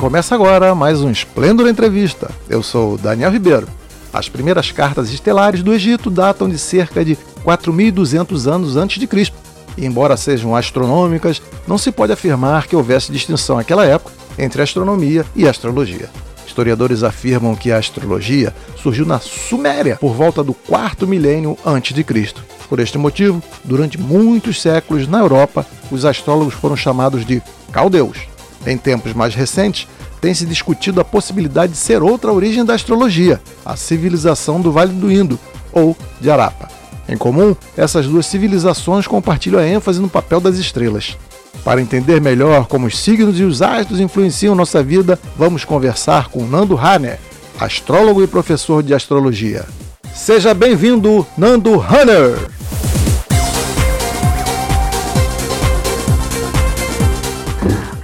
Começa agora mais um Esplendor Entrevista. Eu sou Daniel Ribeiro. As primeiras cartas estelares do Egito datam de cerca de 4.200 anos antes de Cristo. E embora sejam astronômicas, não se pode afirmar que houvesse distinção naquela época entre astronomia e astrologia. Historiadores afirmam que a astrologia surgiu na Suméria por volta do quarto milênio antes de Cristo. Por este motivo, durante muitos séculos na Europa, os astrólogos foram chamados de caldeus. Em tempos mais recentes, tem se discutido a possibilidade de ser outra origem da astrologia, a civilização do Vale do Indo, ou de Arapa. Em comum, essas duas civilizações compartilham a ênfase no papel das estrelas. Para entender melhor como os signos e os astros influenciam nossa vida, vamos conversar com Nando Hanner, astrólogo e professor de astrologia. Seja bem-vindo, Nando Hanner!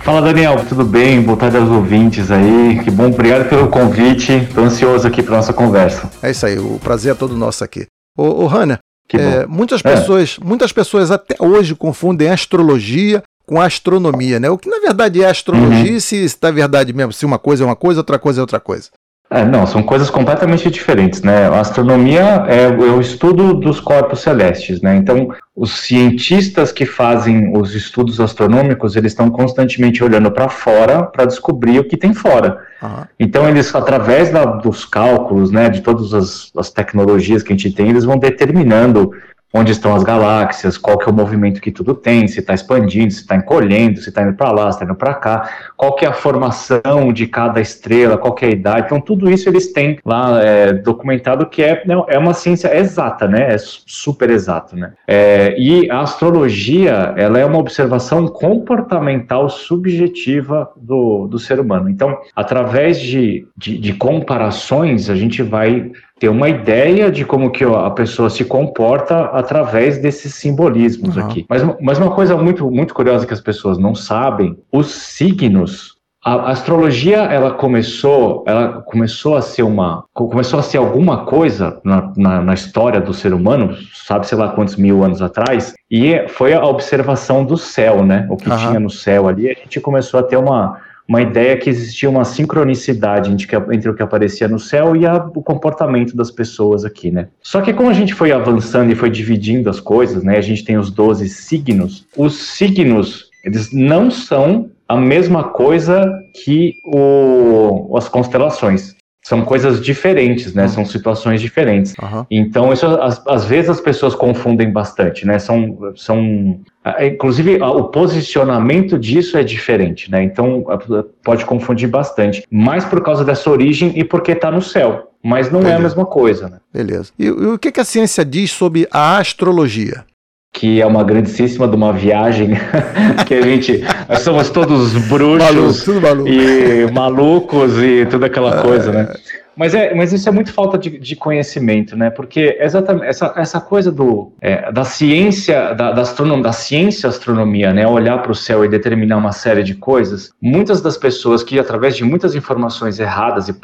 Fala Daniel, tudo bem? Boa tarde aos ouvintes aí. Que bom, obrigado pelo convite. Estou ansioso aqui para nossa conversa. É isso aí, o prazer é todo nosso aqui. Ô, ô Hanner, é, muitas pessoas, é. muitas pessoas até hoje confundem astrologia com astronomia, né? O que na verdade é astrologia, uhum. se está verdade mesmo, se uma coisa é uma coisa, outra coisa é outra coisa. É, não, são coisas completamente diferentes, né? A astronomia é, é, o estudo dos corpos celestes, né? Então, os cientistas que fazem os estudos astronômicos, eles estão constantemente olhando para fora para descobrir o que tem fora. Uhum. Então, eles, através da, dos cálculos, né, de todas as, as tecnologias que a gente tem, eles vão determinando onde estão as galáxias, qual que é o movimento que tudo tem, se está expandindo, se está encolhendo, se está indo para lá, se está indo para cá, qual que é a formação de cada estrela, qual que é a idade. Então, tudo isso eles têm lá é, documentado que é, é uma ciência exata, né? É super exato, né? É, e a astrologia, ela é uma observação comportamental subjetiva do, do ser humano. Então, através de, de, de comparações, a gente vai ter uma ideia de como que a pessoa se comporta através desses simbolismos uhum. aqui. Mas, mas uma coisa muito, muito curiosa que as pessoas não sabem, os signos a astrologia ela começou ela começou a ser uma começou a ser alguma coisa na, na, na história do ser humano sabe sei lá quantos mil anos atrás e foi a observação do céu né o que uhum. tinha no céu ali a gente começou a ter uma uma ideia que existia uma sincronicidade entre o que aparecia no céu e a, o comportamento das pessoas aqui, né? Só que como a gente foi avançando e foi dividindo as coisas, né? A gente tem os 12 signos. Os signos, eles não são a mesma coisa que o, as constelações são coisas diferentes, né? Uhum. São situações diferentes. Uhum. Então, isso às, às, vezes as pessoas confundem bastante, né? São, são, inclusive o posicionamento disso é diferente, né? Então pode confundir bastante, mais por causa dessa origem e porque está no céu. Mas não Beleza. é a mesma coisa, né? Beleza. E, e o que, que a ciência diz sobre a astrologia? Que é uma grandíssima de uma viagem que a gente nós somos todos bruxos maluco, e malucos e toda aquela coisa, né? Mas, é, mas isso é muito falta de, de conhecimento, né? Porque exatamente essa, essa coisa do, é, da ciência, da, da, astronom, da ciência astronomia, né? Olhar para o céu e determinar uma série de coisas, muitas das pessoas que, através de muitas informações erradas, e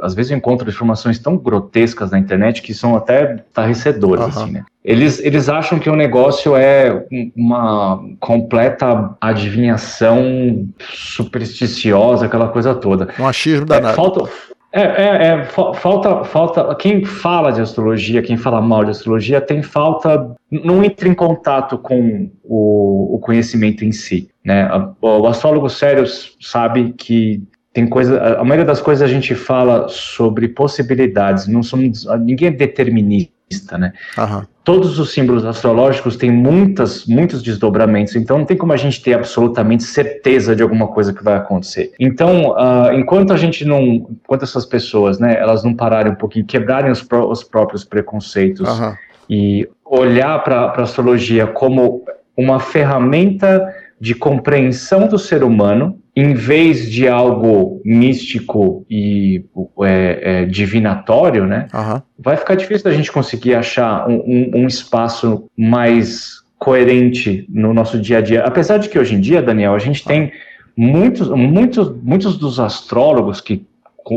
às vezes eu encontro informações tão grotescas na internet que são até tarrecedoras, uhum. assim, né? Eles, eles acham que o negócio é uma completa adivinhação supersticiosa, aquela coisa toda. Um achismo danado. É, falta, é, é, é, falta, falta. Quem fala de astrologia, quem fala mal de astrologia, tem falta, não entra em contato com o, o conhecimento em si. Né? O astrólogo sério sabe que tem coisa. A maioria das coisas a gente fala sobre possibilidades, não somos, ninguém é determinista vista, né? Todos os símbolos astrológicos têm muitas, muitos desdobramentos, então não tem como a gente ter absolutamente certeza de alguma coisa que vai acontecer. Então, uh, enquanto a gente não, enquanto essas pessoas, né, elas não pararem um pouquinho, quebrarem os, pró os próprios preconceitos e olhar para a astrologia como uma ferramenta de compreensão do ser humano, em vez de algo místico e é, é, divinatório, né? Uhum. Vai ficar difícil da gente conseguir achar um, um, um espaço mais coerente no nosso dia a dia. Apesar de que hoje em dia, Daniel, a gente tem muitos, muitos, muitos dos astrólogos que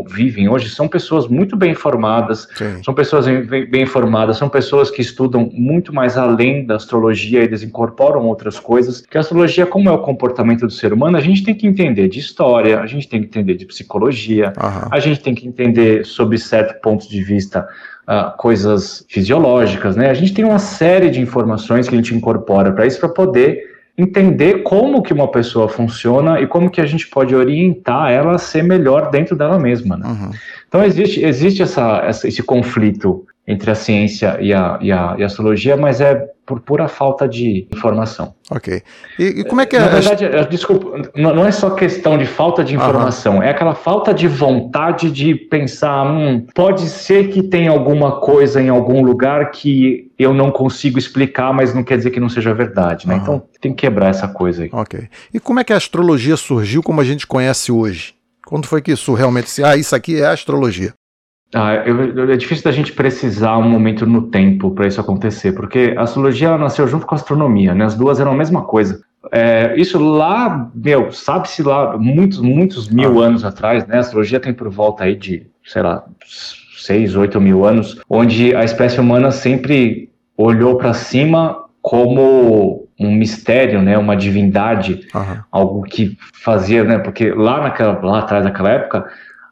vivem hoje são pessoas muito bem informadas, Sim. são pessoas bem, bem, informadas, são pessoas que estudam muito mais além da astrologia, eles incorporam outras coisas. Que a astrologia, como é o comportamento do ser humano, a gente tem que entender de história, a gente tem que entender de psicologia, uhum. a gente tem que entender sob certo ponto de vista Uh, coisas fisiológicas, né? A gente tem uma série de informações que a gente incorpora para isso para poder entender como que uma pessoa funciona e como que a gente pode orientar ela a ser melhor dentro dela mesma. Né? Uhum. Então existe, existe essa, essa, esse conflito entre a ciência e a, e a, e a astrologia, mas é por pura falta de informação. Ok. E, e como é que é? Na verdade, a... desculpa, não é só questão de falta de informação, uhum. é aquela falta de vontade de pensar, hum, pode ser que tenha alguma coisa em algum lugar que eu não consigo explicar, mas não quer dizer que não seja verdade, né? Uhum. Então tem que quebrar essa coisa aí. Ok. E como é que a astrologia surgiu como a gente conhece hoje? Quando foi que isso realmente se, ah, isso aqui é astrologia? Ah, eu, é difícil da gente precisar um momento no tempo para isso acontecer, porque a astrologia nasceu junto com a astronomia, né? As duas eram a mesma coisa. É, isso lá, meu, sabe-se lá, muitos, muitos mil ah. anos atrás, né? A astrologia tem por volta aí de, sei lá, seis, oito mil anos, onde a espécie humana sempre olhou para cima como um mistério, né, uma divindade, uhum. algo que fazia, né, porque lá naquela, lá atrás naquela época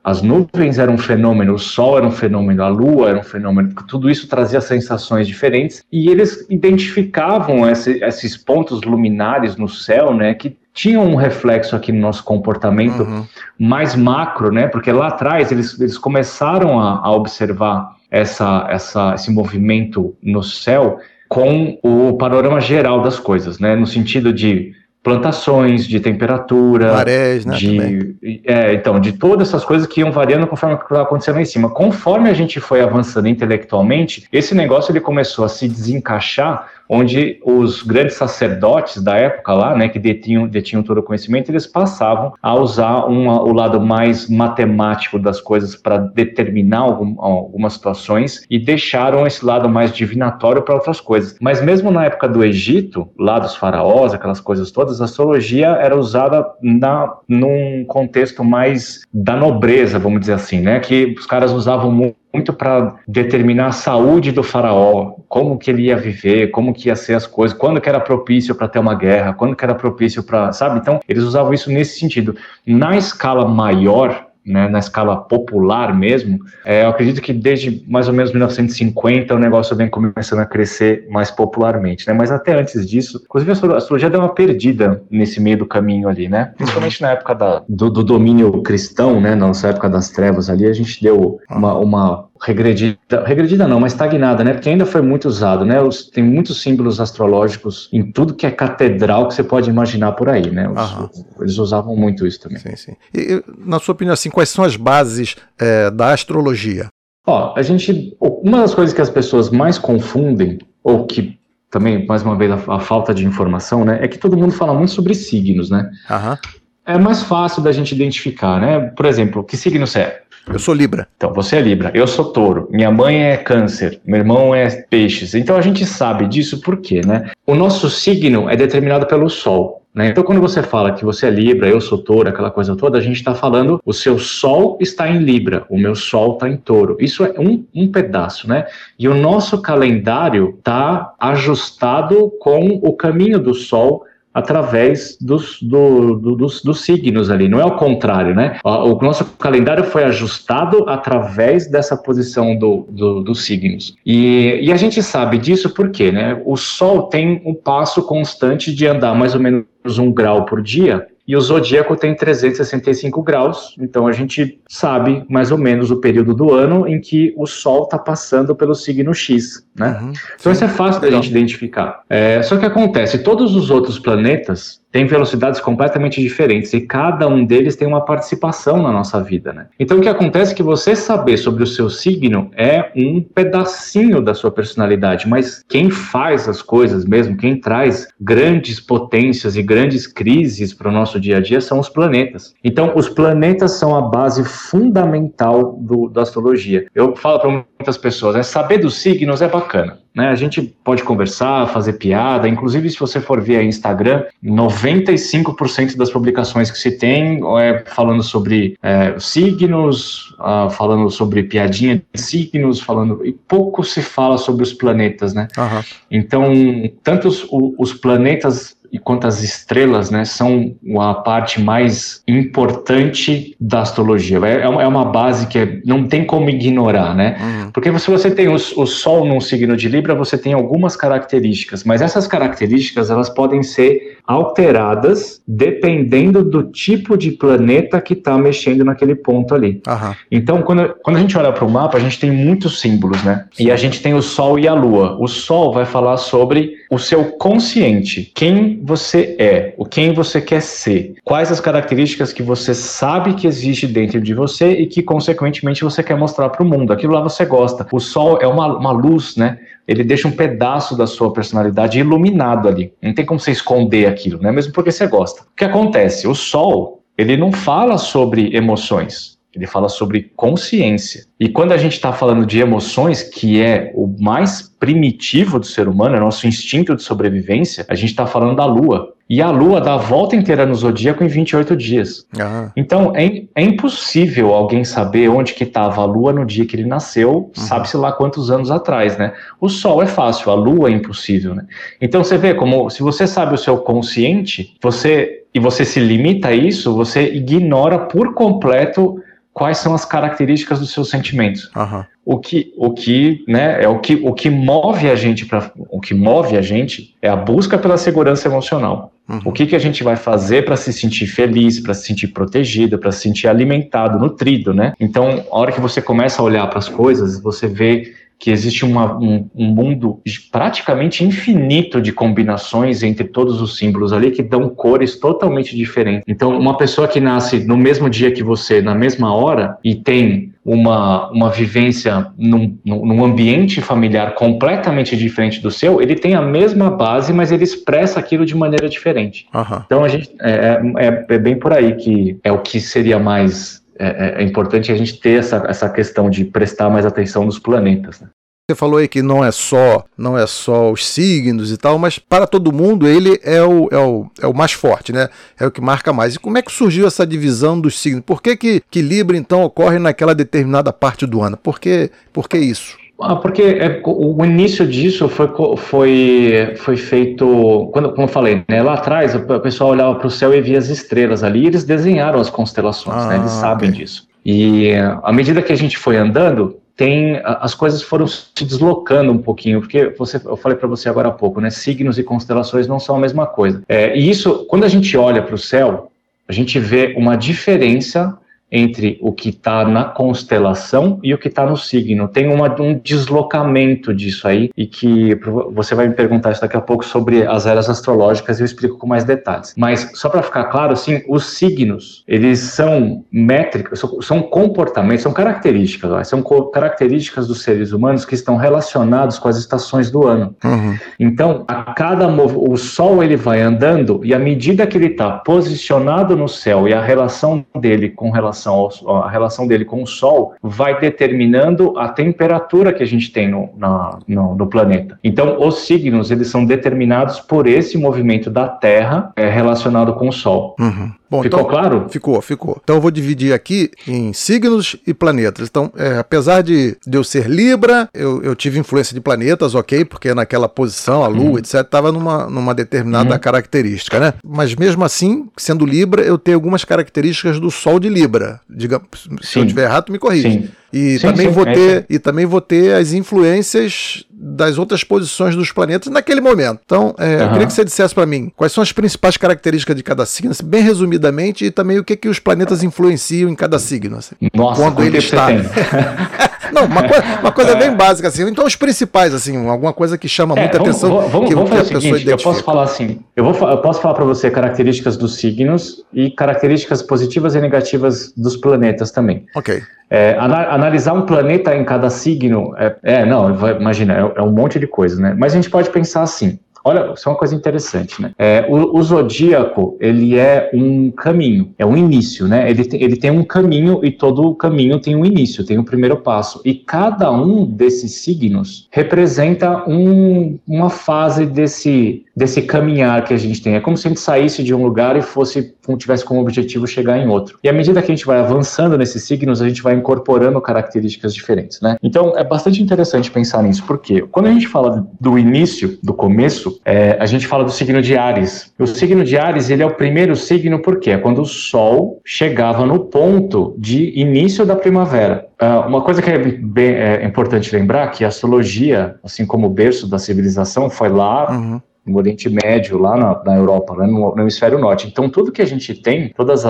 as nuvens eram um fenômeno, o sol era um fenômeno, a lua era um fenômeno, tudo isso trazia sensações diferentes e eles identificavam esse, esses pontos luminares no céu, né, que tinham um reflexo aqui no nosso comportamento uhum. mais macro, né, porque lá atrás eles, eles começaram a, a observar essa, essa, esse movimento no céu com o panorama geral das coisas, né, no sentido de plantações, de temperatura, Marés, né, de, é, então, de todas essas coisas que iam variando conforme o que estava acontecendo lá em cima. Conforme a gente foi avançando intelectualmente, esse negócio ele começou a se desencaixar onde os grandes sacerdotes da época lá, né, que detinham, detinham todo o conhecimento, eles passavam a usar uma, o lado mais matemático das coisas para determinar algum, algumas situações e deixaram esse lado mais divinatório para outras coisas. Mas mesmo na época do Egito, lá dos faraós, aquelas coisas todas, a astrologia era usada na, num contexto mais da nobreza, vamos dizer assim, né, que os caras usavam muito muito para determinar a saúde do faraó, como que ele ia viver, como que ia ser as coisas, quando que era propício para ter uma guerra, quando que era propício para, sabe? Então, eles usavam isso nesse sentido. Na escala maior, né, na escala popular mesmo, é, eu acredito que desde mais ou menos 1950 o negócio vem começando a crescer mais popularmente, né, mas até antes disso, inclusive a astrologia deu uma perdida nesse meio do caminho ali, né, principalmente na época da, do, do domínio cristão, né, na época das trevas ali, a gente deu uma, uma regredida, regredida não, mas estagnada, né? Porque ainda foi muito usado, né? Os, tem muitos símbolos astrológicos em tudo que é catedral que você pode imaginar por aí, né? Os, eles usavam muito isso também. Sim, sim. E, na sua opinião, assim, quais são as bases é, da astrologia? Ó, a gente, uma das coisas que as pessoas mais confundem, ou que também, mais uma vez, a, a falta de informação, né? É que todo mundo fala muito sobre signos, né? Aham. É mais fácil da gente identificar, né? Por exemplo, que signo você é? Eu sou Libra. Então, você é Libra, eu sou Touro, minha mãe é Câncer, meu irmão é Peixes. Então a gente sabe disso por quê, né? O nosso signo é determinado pelo Sol. Né? Então, quando você fala que você é Libra, eu sou touro, aquela coisa toda, a gente está falando o seu Sol está em Libra, o meu Sol está em touro. Isso é um, um pedaço, né? E o nosso calendário está ajustado com o caminho do Sol através dos, do, do, dos, dos, signos ali, não é o contrário, né? O nosso calendário foi ajustado através dessa posição do, do, dos signos. E, e a gente sabe disso porque, né? O Sol tem um passo constante de andar mais ou menos um grau por dia, e o zodíaco tem 365 graus, então a gente sabe mais ou menos o período do ano em que o Sol está passando pelo signo X. Né? Uhum. Então isso é fácil da gente identificar. É, só que acontece, todos os outros planetas têm velocidades completamente diferentes e cada um deles tem uma participação na nossa vida, né? Então o que acontece é que você saber sobre o seu signo é um pedacinho da sua personalidade, mas quem faz as coisas mesmo, quem traz grandes potências e grandes crises para o nosso dia a dia são os planetas. Então os planetas são a base fundamental do, da astrologia. Eu falo para muitas pessoas, né, saber dos signos é bacana. Né? A gente pode conversar, fazer piada, inclusive se você for aí Instagram, 95% das publicações que se tem é falando sobre é, signos, uh, falando sobre piadinha de signos, falando e pouco se fala sobre os planetas, né? Uhum. Então, tanto os, os planetas e quanto as estrelas, né, são a parte mais importante da astrologia. É, é, é uma base que é, não tem como ignorar, né? Uhum. Porque se você tem o, o Sol num signo de Libra, você tem algumas características, mas essas características elas podem ser alteradas dependendo do tipo de planeta que está mexendo naquele ponto ali. Uhum. Então, quando, quando a gente olha para o mapa, a gente tem muitos símbolos, né? Sim. E a gente tem o Sol e a Lua. O Sol vai falar sobre o seu consciente, quem você é, o quem você quer ser, quais as características que você sabe que existe dentro de você e que, consequentemente, você quer mostrar para o mundo. Aquilo lá você gosta. O Sol é uma, uma luz, né? ele deixa um pedaço da sua personalidade iluminado ali. Não tem como você esconder aquilo, né? Mesmo porque você gosta. O que acontece? O Sol, ele não fala sobre emoções. Ele fala sobre consciência. E quando a gente está falando de emoções, que é o mais primitivo do ser humano, é nosso instinto de sobrevivência, a gente está falando da Lua. E a Lua dá a volta inteira no zodíaco em 28 dias. Ah. Então, é, é, impossível alguém saber onde que estava a Lua no dia que ele nasceu, uhum. sabe-se lá quantos anos atrás, né? O Sol é fácil, a Lua é impossível, né? Então, você vê como, se você sabe o seu consciente, você e você se limita a isso, você ignora por completo quais são as características dos seus sentimentos. Uhum. O que, o que, né, é o que, o que move a gente para, o que move a gente é a busca pela segurança emocional. Uhum. O que, que a gente vai fazer para se sentir feliz, para se sentir protegido, para se sentir alimentado, nutrido, né? Então, a hora que você começa a olhar para as coisas, você vê que existe uma, um, um, mundo praticamente infinito de combinações entre todos os símbolos ali que dão cores totalmente diferentes. Então, uma pessoa que nasce no mesmo dia que você, na mesma hora, e tem uma, uma vivência num, num ambiente familiar completamente diferente do seu, ele tem a mesma base, mas ele expressa aquilo de maneira diferente. Uhum. Então, a gente, é, é, é bem por aí que é o que seria mais é, é, é, importante a gente ter essa, essa questão de prestar mais atenção nos planetas. Né? Você falou aí que não é só não é só os signos e tal, mas para todo mundo ele é o, é o, é o mais forte, né? É o que marca mais. E como é que surgiu essa divisão dos signos? Por que, que, que Libra então ocorre naquela determinada parte do ano? Por que, por que isso? Ah, porque é, o início disso foi, foi, foi feito, quando, como eu falei, né, lá atrás o pessoal olhava para o céu e via as estrelas ali, e eles desenharam as constelações, ah, né, eles ah, sabem okay. disso. E à medida que a gente foi andando, tem as coisas foram se deslocando um pouquinho, porque você, eu falei para você agora há pouco, né, signos e constelações não são a mesma coisa. É, e isso, quando a gente olha para o céu, a gente vê uma diferença entre o que está na constelação e o que está no signo. Tem uma, um deslocamento disso aí, e que você vai me perguntar isso daqui a pouco sobre as eras astrológicas e eu explico com mais detalhes. Mas só para ficar claro, assim, os signos, eles são métricas, são, comportamentos, são características, são características dos seres humanos que estão relacionados com as estações do ano. Uhum. Então, a cada o Sol ele vai andando e à medida que ele está posicionado no céu e a relação dele com relação relação ao, a relação dele com o Sol vai determinando a temperatura que a gente tem no, na, no, no, planeta. Então, os signos eles são determinados por esse movimento da Terra é, relacionado com o Sol. Uhum. Bom, ficou então, claro? Ficou, ficou. Então eu vou dividir aqui em signos e planetas. Então, é, apesar de, de eu ser Libra, eu, eu, tive influência de planetas, ok, porque naquela posição, a Lua, uhum. etc., estava numa, numa determinada uhum. característica, né? Mas mesmo assim, sendo Libra, eu tenho algumas características do Sol de Libra. Diga, se Sim. eu estiver errado, me corrija. Sim. E Sim, também sim, vou é ter e também vou ter as influências das outras posições dos planetas naquele momento. Então, é, eu Aham. queria que você dissesse para mim quais são as principais características de cada signo, assim, bem resumidamente, e também o que que os planetas influenciam em cada signo. assim. Nossa, Quando ele está. Não, uma, uma coisa bem básica assim. Então, os principais assim, alguma coisa que chama É, muita vamos, atenção vamos- que, vamos que a pessoa seguinte, eu identifica. posso falar assim, eu, vou, eu posso falar para você características dos signos e características positivas e negativas dos planetas também. Ok. É, ana- analisar um planeta em cada signo, é, é, não, imagina, é, é um monte de coisa, né? Mas a gente pode pensar assim, olha, isso é uma coisa interessante, né? É, o, o zodíaco, ele é um caminho, é um início, né? Ele, tem- ele tem um caminho e todo caminho tem um início, tem um primeiro passo. E cada um desses signos representa um- uma fase desse, desse caminhar que a gente tem. É como se a gente saísse de um lugar e fosse, tivesse como objetivo chegar em outro. E à medida que a gente vai avançando nesses signos, a gente vai incorporando características diferentes, né? Então é bastante interessante pensar nisso, porque quando a gente fala do início, do começo, é, a gente fala do signo de Ares. O signo de Ares, ele é o primeiro signo porque é quando o Sol chegava no ponto de início da primavera. Ah, uma coisa que é, bem, é importante lembrar que a astrologia, assim como o berço da civilização, foi lá Uhum. No Oriente Médio, lá na, na Europa, lá no, no hemisfério norte. Então, tudo que a gente tem, todos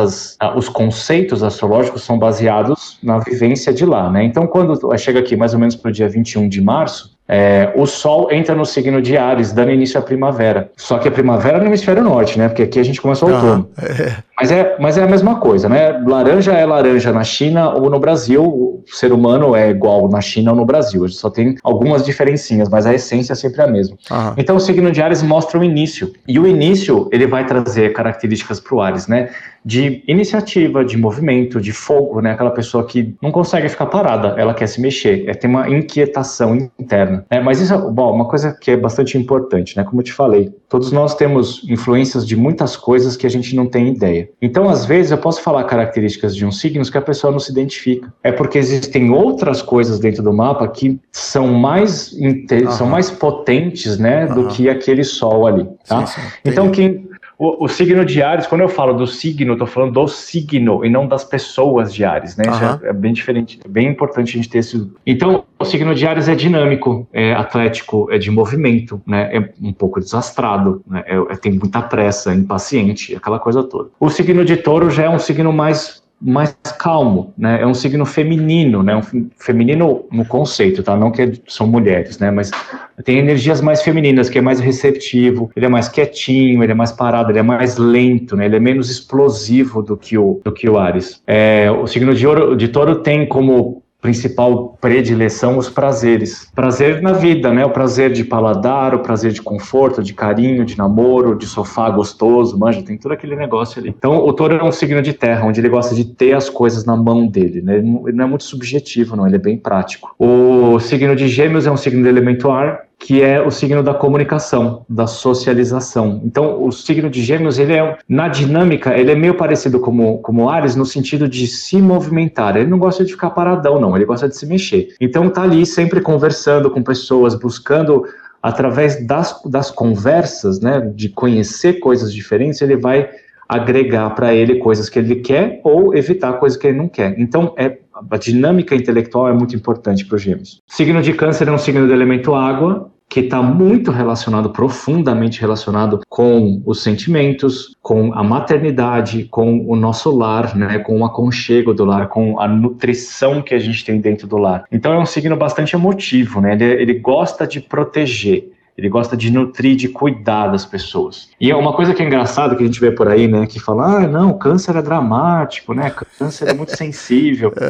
os conceitos astrológicos são baseados na vivência de lá, né? Então, quando chega aqui mais ou menos para o dia 21 de março, é, o Sol entra no signo de Ares, dando início à primavera. Só que a primavera é no hemisfério norte, né? Porque aqui a gente começa o outono. É. Mas é, mas é a mesma coisa, né? Laranja é laranja na China ou no Brasil, o ser humano é igual na China ou no Brasil. A gente só tem algumas diferencinhas, mas a essência é sempre a mesma. Aham. Então o signo de Ares mostra o início. E o início, ele vai trazer características para o Ares, né? De iniciativa, de movimento, de fogo, né? Aquela pessoa que não consegue ficar parada, ela quer se mexer, é, tem uma inquietação interna. né? Mas isso é bom, uma coisa que é bastante importante, né? Como eu te falei, todos nós temos influências de muitas coisas que a gente não tem ideia. Então, às vezes, eu posso falar características de um signo que a pessoa não se identifica. É porque existem outras coisas dentro do mapa que são mais, são mais potentes, né? Do que aquele sol ali, tá? Sim, sim. Então, quem, o, o signo de Ares, quando eu falo do signo, tô falando do signo e não das pessoas de Ares, né? Isso é, é bem diferente, é bem importante a gente ter esse. Então, o signo de Ares é dinâmico, é atlético, é de movimento, né? É um pouco desastrado, né? É, é- tem muita pressa, é impaciente, aquela coisa toda. O signo de Touro já é um signo mais mais calmo, né? É um signo feminino, né? Um fe- feminino no conceito, tá? Não que são mulheres, né? Mas tem energias mais femininas, que é mais receptivo, ele é mais quietinho, ele é mais parado, ele é mais lento, né? Ele é menos explosivo do que o, do que o Ares. É, o signo de, ouro, de touro tem como principal predileção os prazeres. Prazer na vida, né? O prazer de paladar, o prazer de conforto, de carinho, de namoro, de sofá gostoso, manja, tem todo aquele negócio ali. Então, o touro é um signo de terra, onde ele gosta de ter as coisas na mão dele, né? Ele não, é muito subjetivo, não, ele é bem prático. O signo de gêmeos é um signo de elemento ar, que é o signo da comunicação, da socialização. Então, o signo de Gêmeos, ele é na dinâmica, ele é meio parecido como como Ares no sentido de se movimentar. Ele não gosta de ficar paradão, não. Ele gosta de se mexer. Então, tá ali sempre conversando com pessoas, buscando através das, das conversas, né, de conhecer coisas diferentes, ele vai agregar para ele coisas que ele quer ou evitar coisas que ele não quer. Então, é, a dinâmica intelectual é muito importante para os gêmeos. Signo de câncer é um signo do elemento água, que está muito relacionado, profundamente relacionado com os sentimentos, com a maternidade, com o nosso lar, né, com o aconchego do lar, com a nutrição que a gente tem dentro do lar. Então é um signo bastante emotivo, né? Ele, ele gosta de proteger. Ele gosta de nutrir, de cuidar das pessoas. E é uma coisa que é engraçada que a gente vê por aí, né? Que fala, ah, não, câncer é dramático, né? Câncer é muito sensível.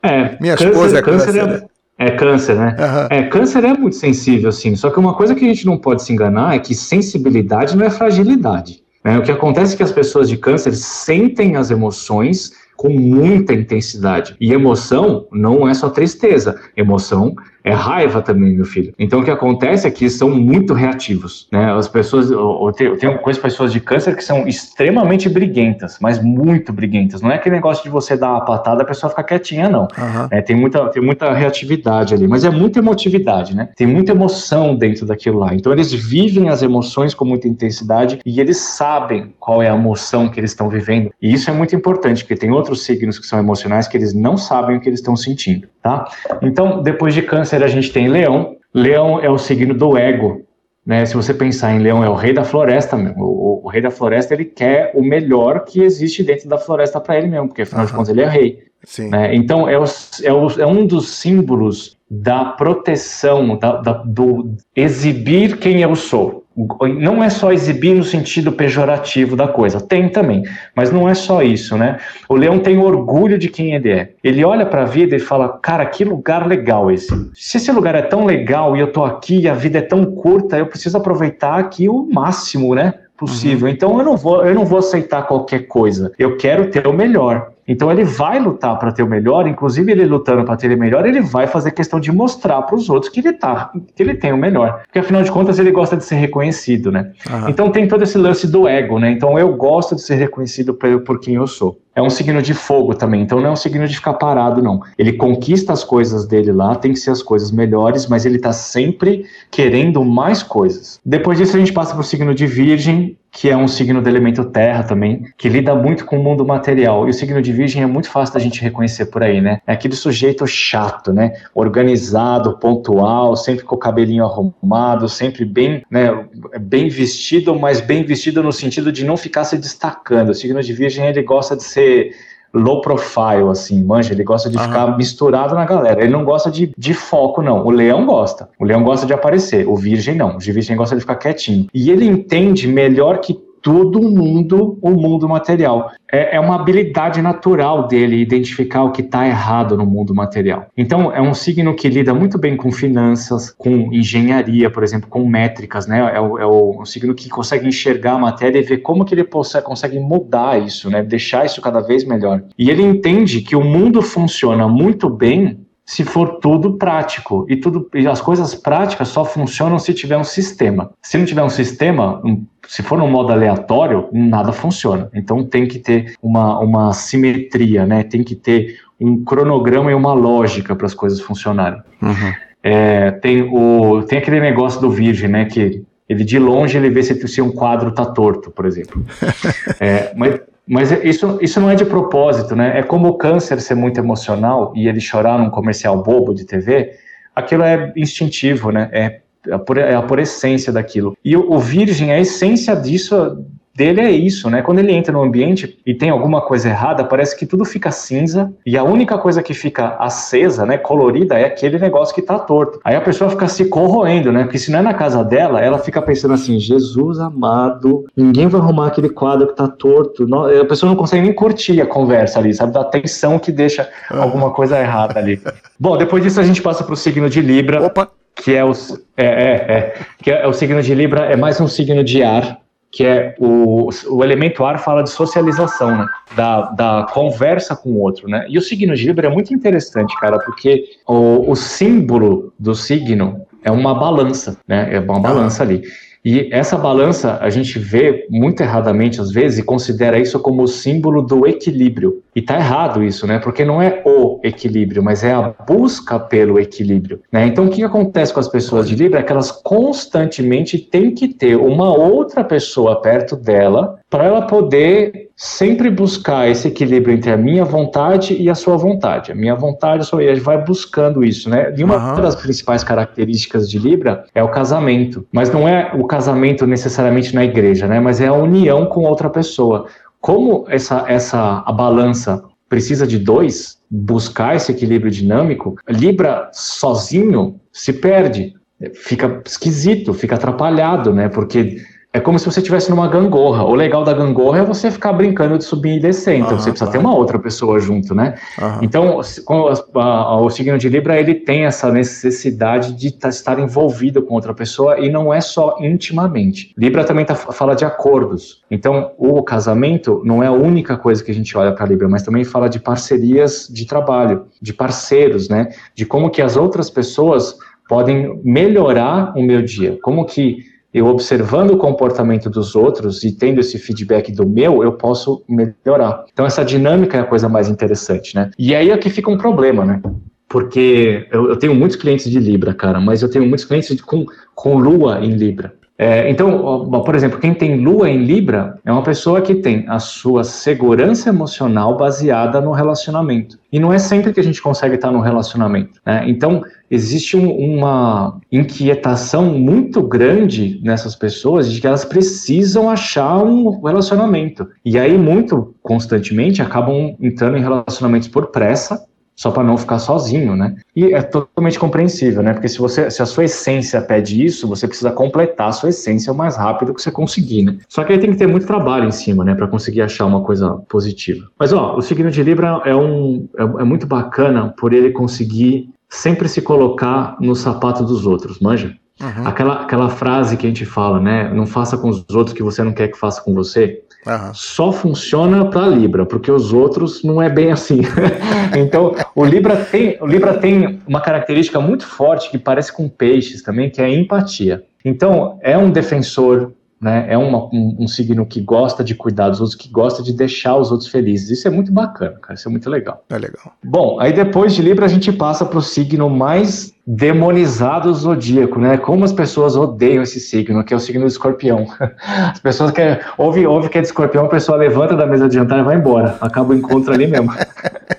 É, Minha câncer, esposa é câncer. câncer, é, é câncer, né? Aham. É, câncer é muito sensível, sim. Só que uma coisa que a gente não pode se enganar é que sensibilidade não é fragilidade. né? O que acontece é que as pessoas de câncer sentem as emoções com muita intensidade. E emoção não é só tristeza. Emoção é raiva também, meu filho. Então o que acontece é que são muito reativos, né? As pessoas, eu tenho, eu conheço pessoas de câncer que são extremamente briguentas, mas muito briguentas. Não é aquele negócio de você dar uma patada a pessoa ficar quietinha, não. Uhum. É, tem, muita, tem muita reatividade ali, mas é muita emotividade, né? Tem muita emoção dentro daquilo lá. Então eles vivem as emoções com muita intensidade e eles sabem qual é a emoção que eles estão vivendo. E isso é muito importante, porque tem outros signos que são emocionais que eles não sabem o que eles estão sentindo, tá? Então, depois de câncer, a gente tem leão. Leão é o signo do ego, né? Se você pensar em leão, é o rei da floresta mesmo. O, o rei da floresta, ele quer o melhor que existe dentro da floresta para ele mesmo, porque afinal uhum. de contas ele é rei. Né? Então, é, o, é, o, é um dos símbolos da proteção, da, da, do exibir quem eu sou. Não é só exibir no sentido pejorativo da coisa, tem também, mas não é só isso, né? O leão tem orgulho de quem ele é. Ele olha para a vida e fala: "Cara, que lugar legal esse. Se esse lugar é tão legal e eu tô aqui e a vida é tão curta, eu preciso aproveitar aqui o máximo, né? Possível. Uhum. Então eu não vou, eu não vou aceitar qualquer coisa. Eu quero ter o melhor. Então ele vai lutar para ter o melhor, inclusive ele lutando para ter o melhor, ele vai fazer questão de mostrar para os outros que ele tá, que ele tem o melhor, porque afinal de contas ele gosta de ser reconhecido, né? Uhum. Então tem todo esse lance do ego, né? Então eu gosto de ser reconhecido por, por quem eu sou. É um signo de fogo também, então não é um signo de ficar parado, não. Ele conquista as coisas dele lá, tem que ser as coisas melhores, mas ele tá sempre querendo mais coisas. Depois disso a gente passa para o signo de Virgem, que é um signo do elemento terra também, que lida muito com o mundo material. E o signo de virgem é muito fácil da gente reconhecer por aí, né? É aquele sujeito chato, né? Organizado, pontual, sempre com o cabelinho arrumado, sempre bem, né, bem vestido, mas bem vestido no sentido de não ficar se destacando. O signo de virgem, ele gosta de ser low profile, assim, manja, ele gosta de ficar misturado na galera. Ele não gosta de, de foco, não. O leão gosta. O leão gosta de aparecer. O virgem não. O virgem gosta de ficar quietinho. E ele entende melhor que todo mundo o mundo material. É, é, uma habilidade natural dele identificar o que está errado no mundo material. Então, é um signo que lida muito bem com finanças, com engenharia, por exemplo, com métricas, né? É, o, é o, um signo que consegue enxergar a matéria e ver como que ele possa, consegue mudar isso, né? Deixar isso cada vez melhor. E ele entende que o mundo funciona muito bem se for tudo prático. E, tudo, e as coisas práticas só funcionam se tiver um sistema. Se não tiver um sistema, um, se for no modo aleatório, nada funciona. Então tem que ter uma, uma simetria, né? tem que ter um cronograma e uma lógica para as coisas funcionarem. Uhum. É, tem, o, tem aquele negócio do virgem, né? Que ele de longe ele vê se, se um quadro está torto, por exemplo. é, mas mas isso, isso não é de propósito, né? É como o câncer ser muito emocional e ele chorar num comercial bobo de TV, aquilo é instintivo, né? É, é por, é a por essência daquilo. E o, o virgem, a essência disso dele é isso, né? Quando ele entra no ambiente e tem alguma coisa errada, parece que tudo fica cinza e a única coisa que fica acesa, né, colorida, é aquele negócio que tá torto. Aí a pessoa fica se corroendo, né? Porque se não é na casa dela, ela fica pensando assim: Jesus amado, ninguém vai arrumar aquele quadro que tá torto. a pessoa não consegue nem curtir a conversa ali, sabe? Da tensão que deixa alguma coisa errada ali. Bom, depois disso a gente passa pro signo de Libra. Opa! Que é o, é, é, é, que é o signo de Libra, é mais um signo de ar, que é o, o elemento ar fala de socialização, né? Da, da conversa com o outro, né? E o signo de Libra é muito interessante, cara, porque o, o símbolo do signo é uma balança, né? É uma balança ali. E essa balança a gente vê muito erradamente às vezes e considera isso como o símbolo do equilíbrio. E tá errado isso, né? Porque não é o equilíbrio, mas é a busca pelo equilíbrio. Né? Então o que acontece com as pessoas de Libra é que elas constantemente têm que ter uma outra pessoa perto dela para ela poder sempre buscar esse equilíbrio entre a minha vontade e a sua vontade. A minha vontade, a sua, e a gente vai buscando isso, né? E uma uhum. das principais características de Libra é o casamento, mas não é o casamento necessariamente na igreja, né? Mas é a união com outra pessoa. Como essa essa a balança precisa de dois, buscar esse equilíbrio dinâmico, Libra sozinho se perde, fica esquisito, fica atrapalhado, né? Porque é como se você estivesse numa gangorra. O legal da gangorra é você ficar brincando de subir e descer. Então você precisa ter uma outra pessoa junto, né? Então, a, a, o signo de Libra ele tem essa necessidade de tá, estar envolvido com outra pessoa e não é só intimamente. Libra também tá, fala de acordos. Então, o casamento não é a única coisa que a gente olha para Libra, mas também fala de parcerias de trabalho, de parceiros, né? De como que as outras pessoas podem melhorar o meu dia. Como que eu observando o comportamento dos outros e tendo esse feedback do meu, eu posso melhorar. Então essa dinâmica é a coisa mais interessante, né? E aí é que fica um problema, né? Porque eu, eu tenho muitos clientes de Libra, cara, mas eu tenho muitos clientes com, com Lua em Libra. É, então, por exemplo, quem tem lua em Libra é uma pessoa que tem a sua segurança emocional baseada no relacionamento. E não é sempre que a gente consegue estar no relacionamento. Né? Então, existe um, uma inquietação muito grande nessas pessoas de que elas precisam achar um relacionamento. E aí, muito constantemente, acabam entrando em relacionamentos por pressa só para não ficar sozinho, né? E é totalmente compreensível, né? Porque se você, se a sua essência pede isso, você precisa completar a sua essência o mais rápido que você conseguir, né? Só que aí tem que ter muito trabalho em cima, né, para conseguir achar uma coisa positiva. Mas ó, o signo de Libra é um é, é muito bacana por ele conseguir sempre se colocar no sapato dos outros, manja? Uhum. Aquela, aquela frase que a gente fala, né? Não faça com os outros que você não quer que faça com você. Uhum. Só funciona para Libra, porque os outros não é bem assim. então, o Libra tem, o Libra tem uma característica muito forte que parece com peixes também, que é a empatia. Então, é um defensor né? É uma, um, um, signo que gosta de cuidar dos outros, que gosta de deixar os outros felizes. Isso é muito bacana, cara. Isso é muito legal. É legal. Bom, aí depois de Libra a gente passa para o signo mais demonizado zodíaco, né? Como as pessoas odeiam esse signo, que é o signo do escorpião. As pessoas que ouve, ouve que é de escorpião, a pessoa levanta da mesa de jantar e vai embora. Acaba o encontro ali mesmo.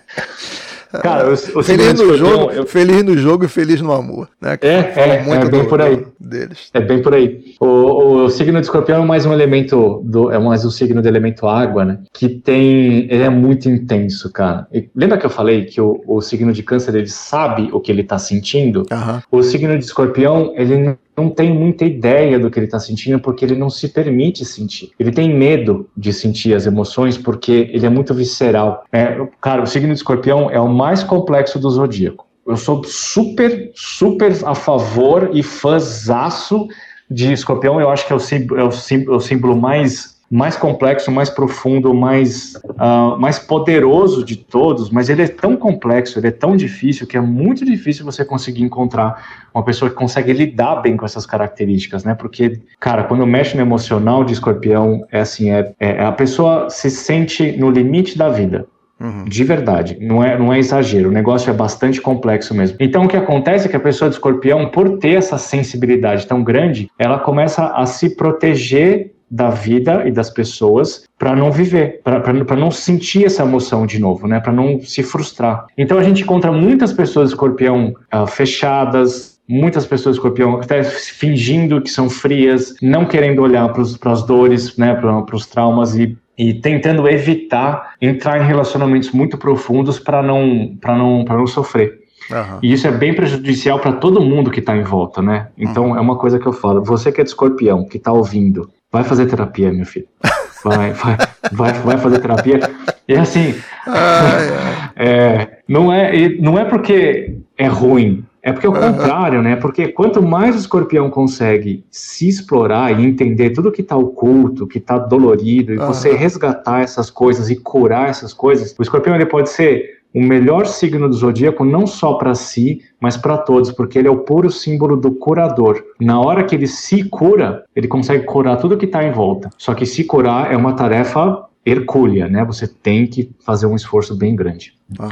Cara, o, o feliz no jogo, eu... feliz no jogo e feliz no amor, né? É, é, é bem por aí. Deles. É bem por aí. O, o, signo de Escorpião é mais um elemento do, é mais um signo do elemento água, né? Que tem, ele é muito intenso, cara. E lembra que eu falei que o, o signo de Câncer ele sabe o que ele tá sentindo? Uhum. O signo de Escorpião ele não tem muita ideia do que ele está sentindo porque ele não se permite sentir. Ele tem medo de sentir as emoções porque ele é muito visceral. É, cara, o signo de escorpião é o mais complexo do zodíaco. Eu sou super, super a favor e fãzaço de escorpião. Eu acho que é o símbolo, é o símbolo, é o símbolo mais mais complexo, mais profundo, mais, uh, mais poderoso de todos, mas ele é tão complexo, ele é tão difícil que é muito difícil você conseguir encontrar uma pessoa que consegue lidar bem com essas características, né? Porque, cara, quando mexe no emocional de escorpião, é assim, é, é a pessoa se sente no limite da vida. Uhum. De verdade, não é, não é exagero, o negócio é bastante complexo mesmo. Então, o que acontece é que a pessoa de escorpião, por ter essa sensibilidade tão grande, ela começa a se proteger da vida e das pessoas para não viver, para não sentir essa emoção de novo, né? Para não se frustrar. Então a gente encontra muitas pessoas escorpião uh, fechadas, muitas pessoas escorpião até fingindo que são frias, não querendo olhar para as dores, né? Para os traumas e e tentando evitar entrar em relacionamentos muito profundos para não para não para não sofrer. Uhum. E isso é bem prejudicial para todo mundo que está em volta, né? Então uhum. é uma coisa que eu falo. Você que é de escorpião, que está ouvindo, Vai fazer terapia, meu filho. Vai, vai, vai, vai fazer terapia. E assim, é, não, é, não é porque é ruim, é porque é o contrário, né? Porque quanto mais o escorpião consegue se explorar e entender tudo que está oculto, que está dolorido, e você resgatar essas coisas e curar essas coisas, o escorpião ele pode ser o melhor signo do zodíaco não só para si, mas para todos, porque ele é o puro símbolo do curador. Na hora que ele se cura, ele consegue curar tudo que está em volta. Só que se curar é uma tarefa hercúlea, né? Você tem que fazer um esforço bem grande. Uhum.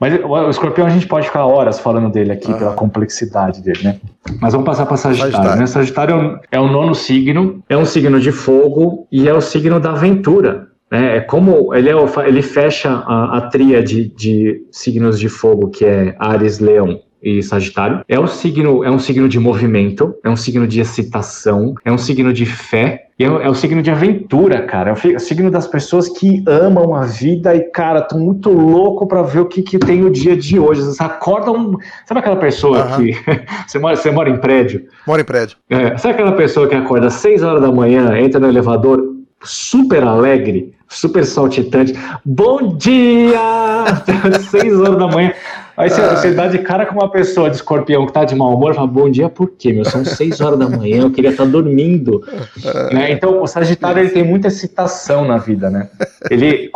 Mas o escorpião a gente pode ficar horas falando dele aqui, uhum. pela complexidade dele, né? Mas vamos passar para Sagitário. Sagitário, né? Sagitário é o nono signo, é um signo de fogo e é o signo da aventura. Né? É como ele, é, ele fecha a, a tríade de signos de fogo, que é Ares, Leão e Sagitário. É um signo, é um signo de movimento, é um signo de excitação, é um signo de fé. E é, é, o signo de aventura, cara. É o, signo das pessoas que amam a vida e, cara, estão muito louco para ver o que, que tem o dia de hoje. Você acorda um. Sabe aquela pessoa uhum. que. você, mora, você mora em prédio? Mora em prédio. É, sabe aquela pessoa que acorda às 6 horas da manhã, entra no elevador super alegre, super saltitante. Bom dia! 6 horas da manhã. Aí você, ah. você, dá de cara com uma pessoa de escorpião que tá de mau humor, fala, bom dia, por quê, meu? São seis horas da manhã, eu queria estar tá dormindo. né? Então, o Sagitário ele tem muita excitação na vida, né? Ele,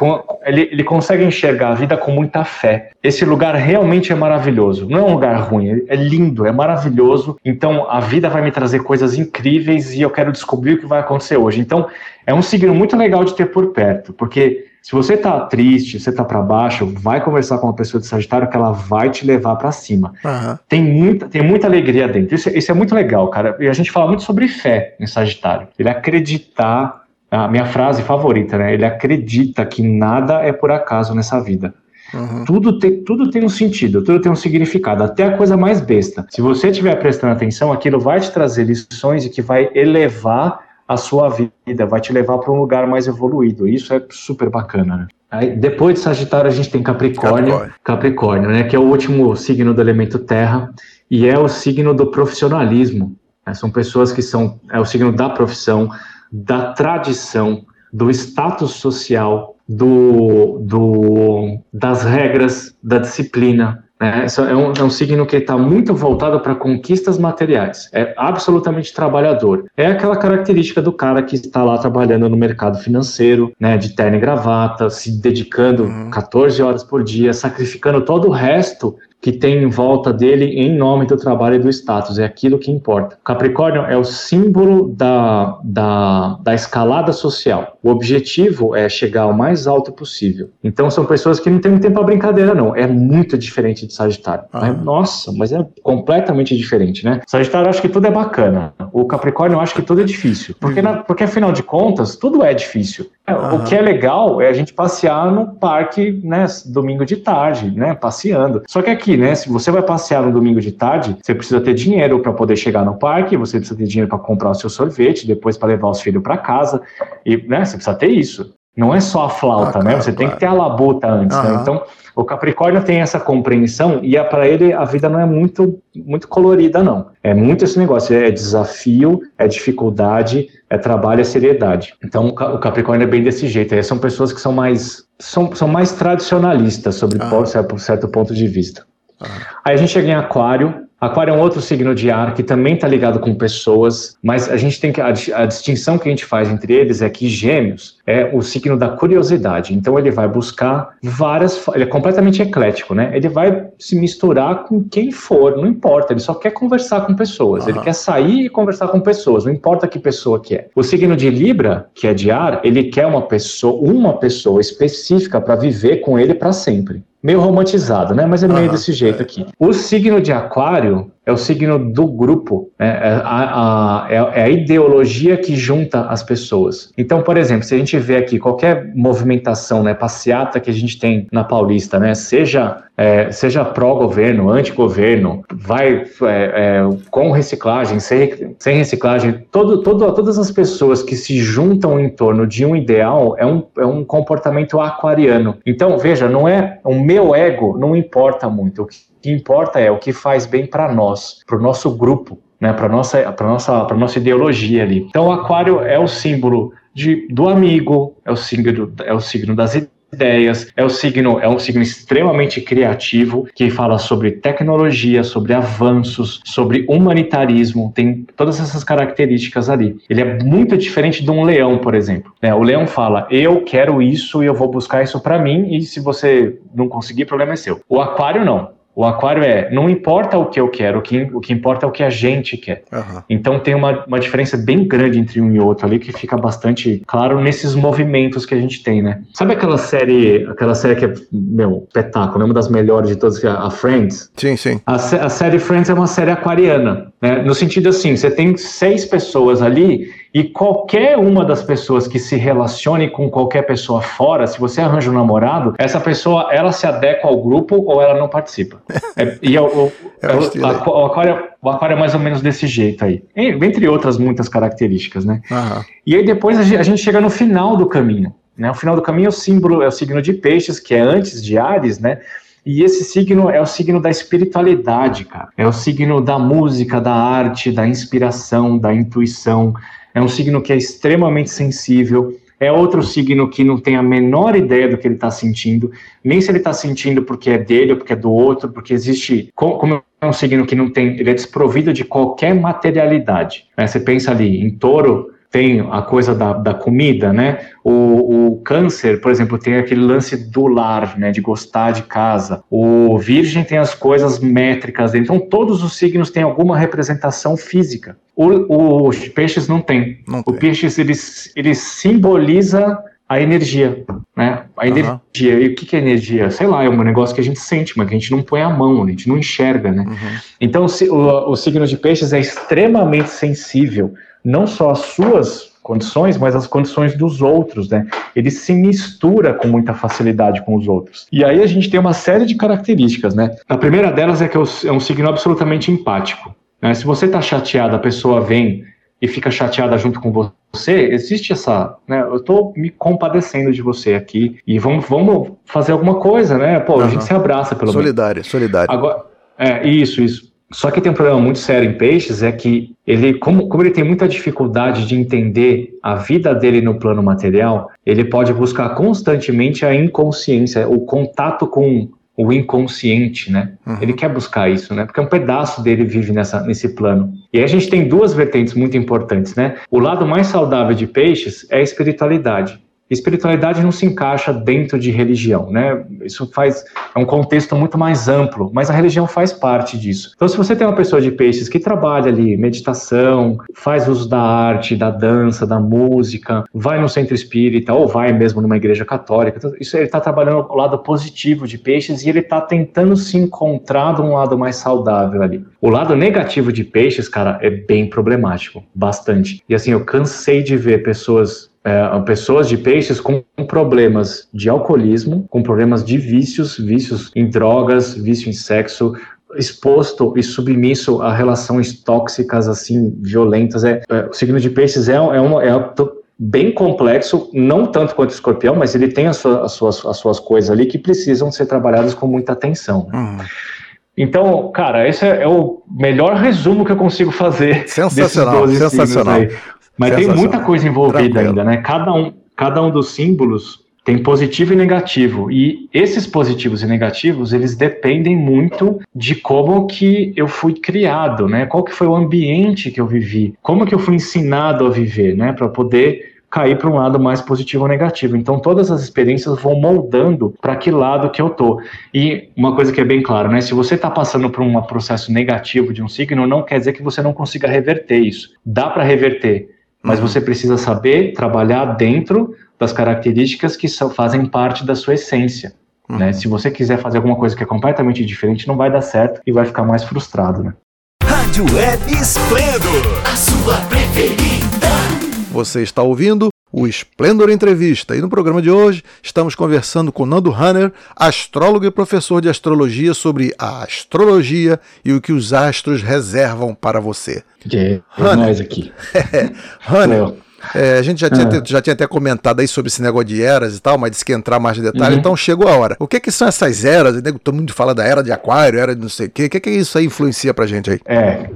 ele, ele consegue enxergar a vida com muita fé. Esse lugar realmente é maravilhoso. Não é um lugar ruim, é lindo, é maravilhoso. Então, a vida vai me trazer coisas incríveis e eu quero descobrir o que vai acontecer hoje. Então, é um signo muito legal de ter por perto, porque se você está triste, você está para baixo, vai conversar com uma pessoa de Sagitário que ela vai te levar para cima. Uhum. Tem, muita, tem muita alegria dentro. Isso, isso é muito legal, cara. E a gente fala muito sobre fé em Sagitário. Ele acreditar, a minha frase favorita, né? Ele acredita que nada é por acaso nessa vida. Uhum. Tudo, tem, tudo tem um sentido, tudo tem um significado, até a coisa mais besta. Se você estiver prestando atenção, aquilo vai te trazer lições e que vai elevar a sua vida, vai te levar para um lugar mais evoluído. Isso é super bacana, né? Aí, depois de Sagitário, a gente tem Capricórnio, Capricórnio, Capricórnio, né? Que é o último signo do elemento Terra e é o signo do profissionalismo. Né? São pessoas que são é o signo da profissão, da tradição, do status social, do, do das regras, da disciplina, é, é, um, é um signo que está muito voltado para conquistas materiais. É absolutamente trabalhador. É aquela característica do cara que está lá trabalhando no mercado financeiro, né, de terno e gravata, se dedicando uhum. 14 horas por dia, sacrificando todo o resto que tem em volta dele em nome do trabalho e do status, é aquilo que importa. Capricórnio é o símbolo da, da, da escalada social. O objetivo é chegar ao mais alto possível. Então são pessoas que não têm tempo para brincadeira, não. É muito diferente de Sagitário. Ah. Nossa, mas é completamente diferente, né? Sagitário acha que tudo é bacana. O Capricórnio acha que tudo é difícil. Porque, na, porque afinal de contas, tudo é difícil. Ah. O que é legal é a gente passear no parque, né, domingo de tarde, né, passeando. Só que aqui aqui, né? Se você vai passear no domingo de tarde, você precisa ter dinheiro para poder chegar no parque, você precisa ter dinheiro para comprar o seu sorvete, depois para levar os filhos para casa, e né, você precisa ter isso. Não é só a flauta, ah, né? Você claro. tem que ter a labuta antes, né? Então, o Capricórnio tem essa compreensão e para ele a vida não é muito muito colorida não. É muito esse negócio, é desafio, é dificuldade, é trabalho, é seriedade. Então, o Capricórnio é bem desse jeito. Aí são pessoas que são mais são, são mais tradicionalistas sobre ah. certo, certo ponto de vista. Aí a gente chega em Aquário. Aquário é um outro signo de ar que também está ligado com pessoas, mas a gente tem que a, a, distinção que a gente faz entre eles é que Gêmeos é o signo da curiosidade. Então ele vai buscar várias, ele é completamente eclético, né? Ele vai se misturar com quem for, não importa. Ele só quer conversar com pessoas. Uhum. Ele quer sair e conversar com pessoas, não importa que pessoa que é. O signo de Libra, que é de ar, ele quer uma pessoa, uma pessoa específica para viver com ele para sempre meio romantizado, né? Mas é meio uhum, desse jeito é. aqui. O signo de Aquário é o signo do grupo, né? é, a, a, é, é a ideologia que junta as pessoas. Então, por exemplo, se a gente vê aqui qualquer movimentação, né, passeata que a gente tem na Paulista, né, seja é, seja pró-governo, anti-governo, vai é, é, com reciclagem, sem, sem reciclagem, todo, todo, todas as pessoas que se juntam em torno de um ideal é um, é um comportamento aquariano. Então, veja, não é o meu ego não importa muito. O que que importa é o que faz bem para nós, para o nosso grupo, né, para nossa, para nossa, para nossa ideologia ali. Então, o aquário é o símbolo de, do amigo, é o signo, é o signo das ideias, é o signo, é um signo extremamente criativo que fala sobre tecnologia, sobre avanços, sobre humanitarismo, tem todas essas características ali. Ele é muito diferente de um leão, por exemplo. É, o leão fala: eu quero isso e eu vou buscar isso para mim e se você não conseguir, problema é seu. O aquário não. O aquário é, não importa o que eu quero, o que, o que importa é o que a gente quer. Uhum. Então tem uma, uma diferença bem grande entre um e outro ali, que fica bastante claro nesses movimentos que a gente tem, né? Sabe aquela série, aquela série que é, meu, espetáculo, é uma das melhores de todas, a Friends? Sim, sim. A, a série Friends é uma série aquariana, né? No sentido assim, você tem seis pessoas ali e qualquer uma das pessoas que se relacione com qualquer pessoa fora, se você arranja um namorado, essa pessoa ela se adequa ao grupo ou ela não participa. É, e é o, é o, a, o, aquário, o aquário é mais ou menos desse jeito aí. Entre outras muitas características, né? Aham. E aí depois a gente, a gente chega no final do caminho. Né? O final do caminho é o símbolo, é o signo de peixes, que é antes de Ares, né? E esse signo é o signo da espiritualidade, cara. É o signo da música, da arte, da inspiração, da intuição. É um signo que é extremamente sensível. É outro signo que não tem a menor ideia do que ele está sentindo, nem se ele está sentindo porque é dele ou porque é do outro, porque existe. Como é um signo que não tem. Ele é desprovido de qualquer materialidade. Né? Você pensa ali em touro, tem a coisa da, da comida, né? O, o, câncer, por exemplo, tem aquele lance do lar, né? De gostar de casa. O virgem tem as coisas métricas. Então, todos os signos têm alguma representação física. O, os peixes não tem. Não o tem. peixes, ele, ele simboliza a energia, né? A energia. Aham. E o que, é energia? Sei lá, é um negócio que a gente sente, mas que a gente não põe a mão, a gente não enxerga, né? Uhum. Então, o, si- o, o signo de peixes é extremamente sensível, não só às suas condições, mas às condições dos outros, né? Ele se mistura com muita facilidade com os outros. E aí a gente tem uma série de características, né? A primeira delas é que é é um signo absolutamente empático. né? Se você tá chateado, a pessoa vem e fica chateada junto com você, existe essa, né? Eu tô me compadecendo de você aqui e vamos, vamos fazer alguma coisa, né? Pô, a Aham. gente se abraça pelo menos. Solidário, solidário. Agora, é, isso, isso. Só que tem um problema muito sério em peixes, é que ele, como, como ele tem muita dificuldade de entender a vida dele no plano material, ele pode buscar constantemente a inconsciência, o contato com o inconsciente, né? Uhum. Ele quer buscar isso, né? Porque um pedaço dele vive nessa, nesse plano. E aí a gente tem duas vertentes muito importantes, né? O lado mais saudável de peixes é a espiritualidade. Espiritualidade não se encaixa dentro de religião, né? Isso faz é um contexto muito mais amplo, mas a religião faz parte disso. Então, se você tem uma pessoa de peixes que trabalha ali meditação, faz uso da arte, da dança, da música, vai no centro espírita ou vai mesmo numa igreja católica, então, isso ele está trabalhando o lado positivo de peixes e ele está tentando se encontrar de um lado mais saudável ali. O lado negativo de peixes, cara, é bem problemático, bastante. E assim, eu cansei de ver pessoas é, pessoas de peixes com problemas de alcoolismo, com problemas de vícios, vícios em drogas, vício em sexo, exposto e submisso a relações tóxicas assim violentas. É, é, o signo de peixes é, é uma é bem complexo, não tanto quanto o escorpião, mas ele tem as suas, as suas, as suas coisas ali que precisam ser trabalhadas com muita atenção. né? Uhum. Então, cara, esse é, é o melhor resumo que eu consigo fazer Sensacional, desses 12 sensacional. Mas tem muita coisa envolvida Tranquilo. ainda, né? Cada um, cada um dos símbolos tem positivo e negativo. E esses positivos e negativos, eles dependem muito de como que eu fui criado, né? Qual que foi o ambiente que eu vivi? Como que eu fui ensinado a viver, né? Para poder cair para um lado mais positivo ou negativo. Então todas as experiências vão moldando para que lado que eu tô. E uma coisa que é bem claro, né? Se você está passando por um processo negativo de um signo, não quer dizer que você não consiga reverter isso. Dá para reverter, mas Uhum. você precisa saber trabalhar dentro das características que são, fazem parte da sua essência. Uhum. Né? Se você quiser fazer alguma coisa que é completamente diferente, não vai dar certo e vai ficar mais frustrado. Né? Rádio Web Esplendor, a sua preferida. Você está ouvindo o Esplendor Entrevista e no programa de hoje estamos conversando com Nando Hanner, astrólogo e professor de astrologia, sobre a astrologia e o que os astros reservam para você. Que Hanner. nós aqui. Hanner, Eu. é, a gente já tinha, Ah. já tinha até comentado aí sobre esse negócio de eras e tal, mas disse que ia entrar mais de detalhe, Uhum. então chegou a hora. O que que são essas eras? Todo mundo fala da era de aquário, era de não sei o quê. O que que isso aí influencia pra gente aí? É,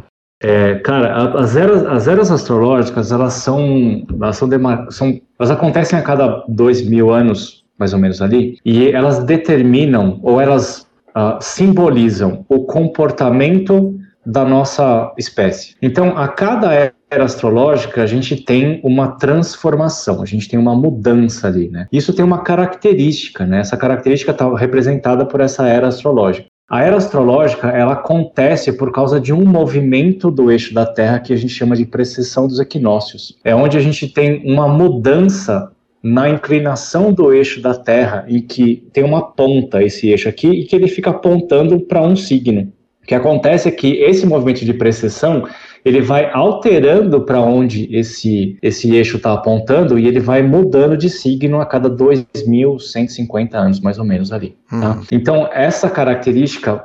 é, cara, as eras, as eras astrológicas, elas são, elas são, são, elas acontecem a cada dois mil anos, mais ou menos ali, e elas determinam ou elas ah, simbolizam o comportamento da nossa espécie. Então, a cada era astrológica, a gente tem uma transformação, a gente tem uma mudança ali, né? Isso tem uma característica, né? Essa característica está representada por essa era astrológica. A era astrológica, ela acontece por causa de um movimento do eixo da Terra que a gente chama de precessão dos equinócios. É onde a gente tem uma mudança na inclinação do eixo da Terra e que tem uma ponta esse eixo aqui e que ele fica apontando para um signo. O que acontece é que esse movimento de precessão, ele vai alterando para onde esse, esse eixo está apontando e ele vai mudando de signo a cada 2.150 anos, mais ou menos ali. Tá? Uhum. Então, essa característica,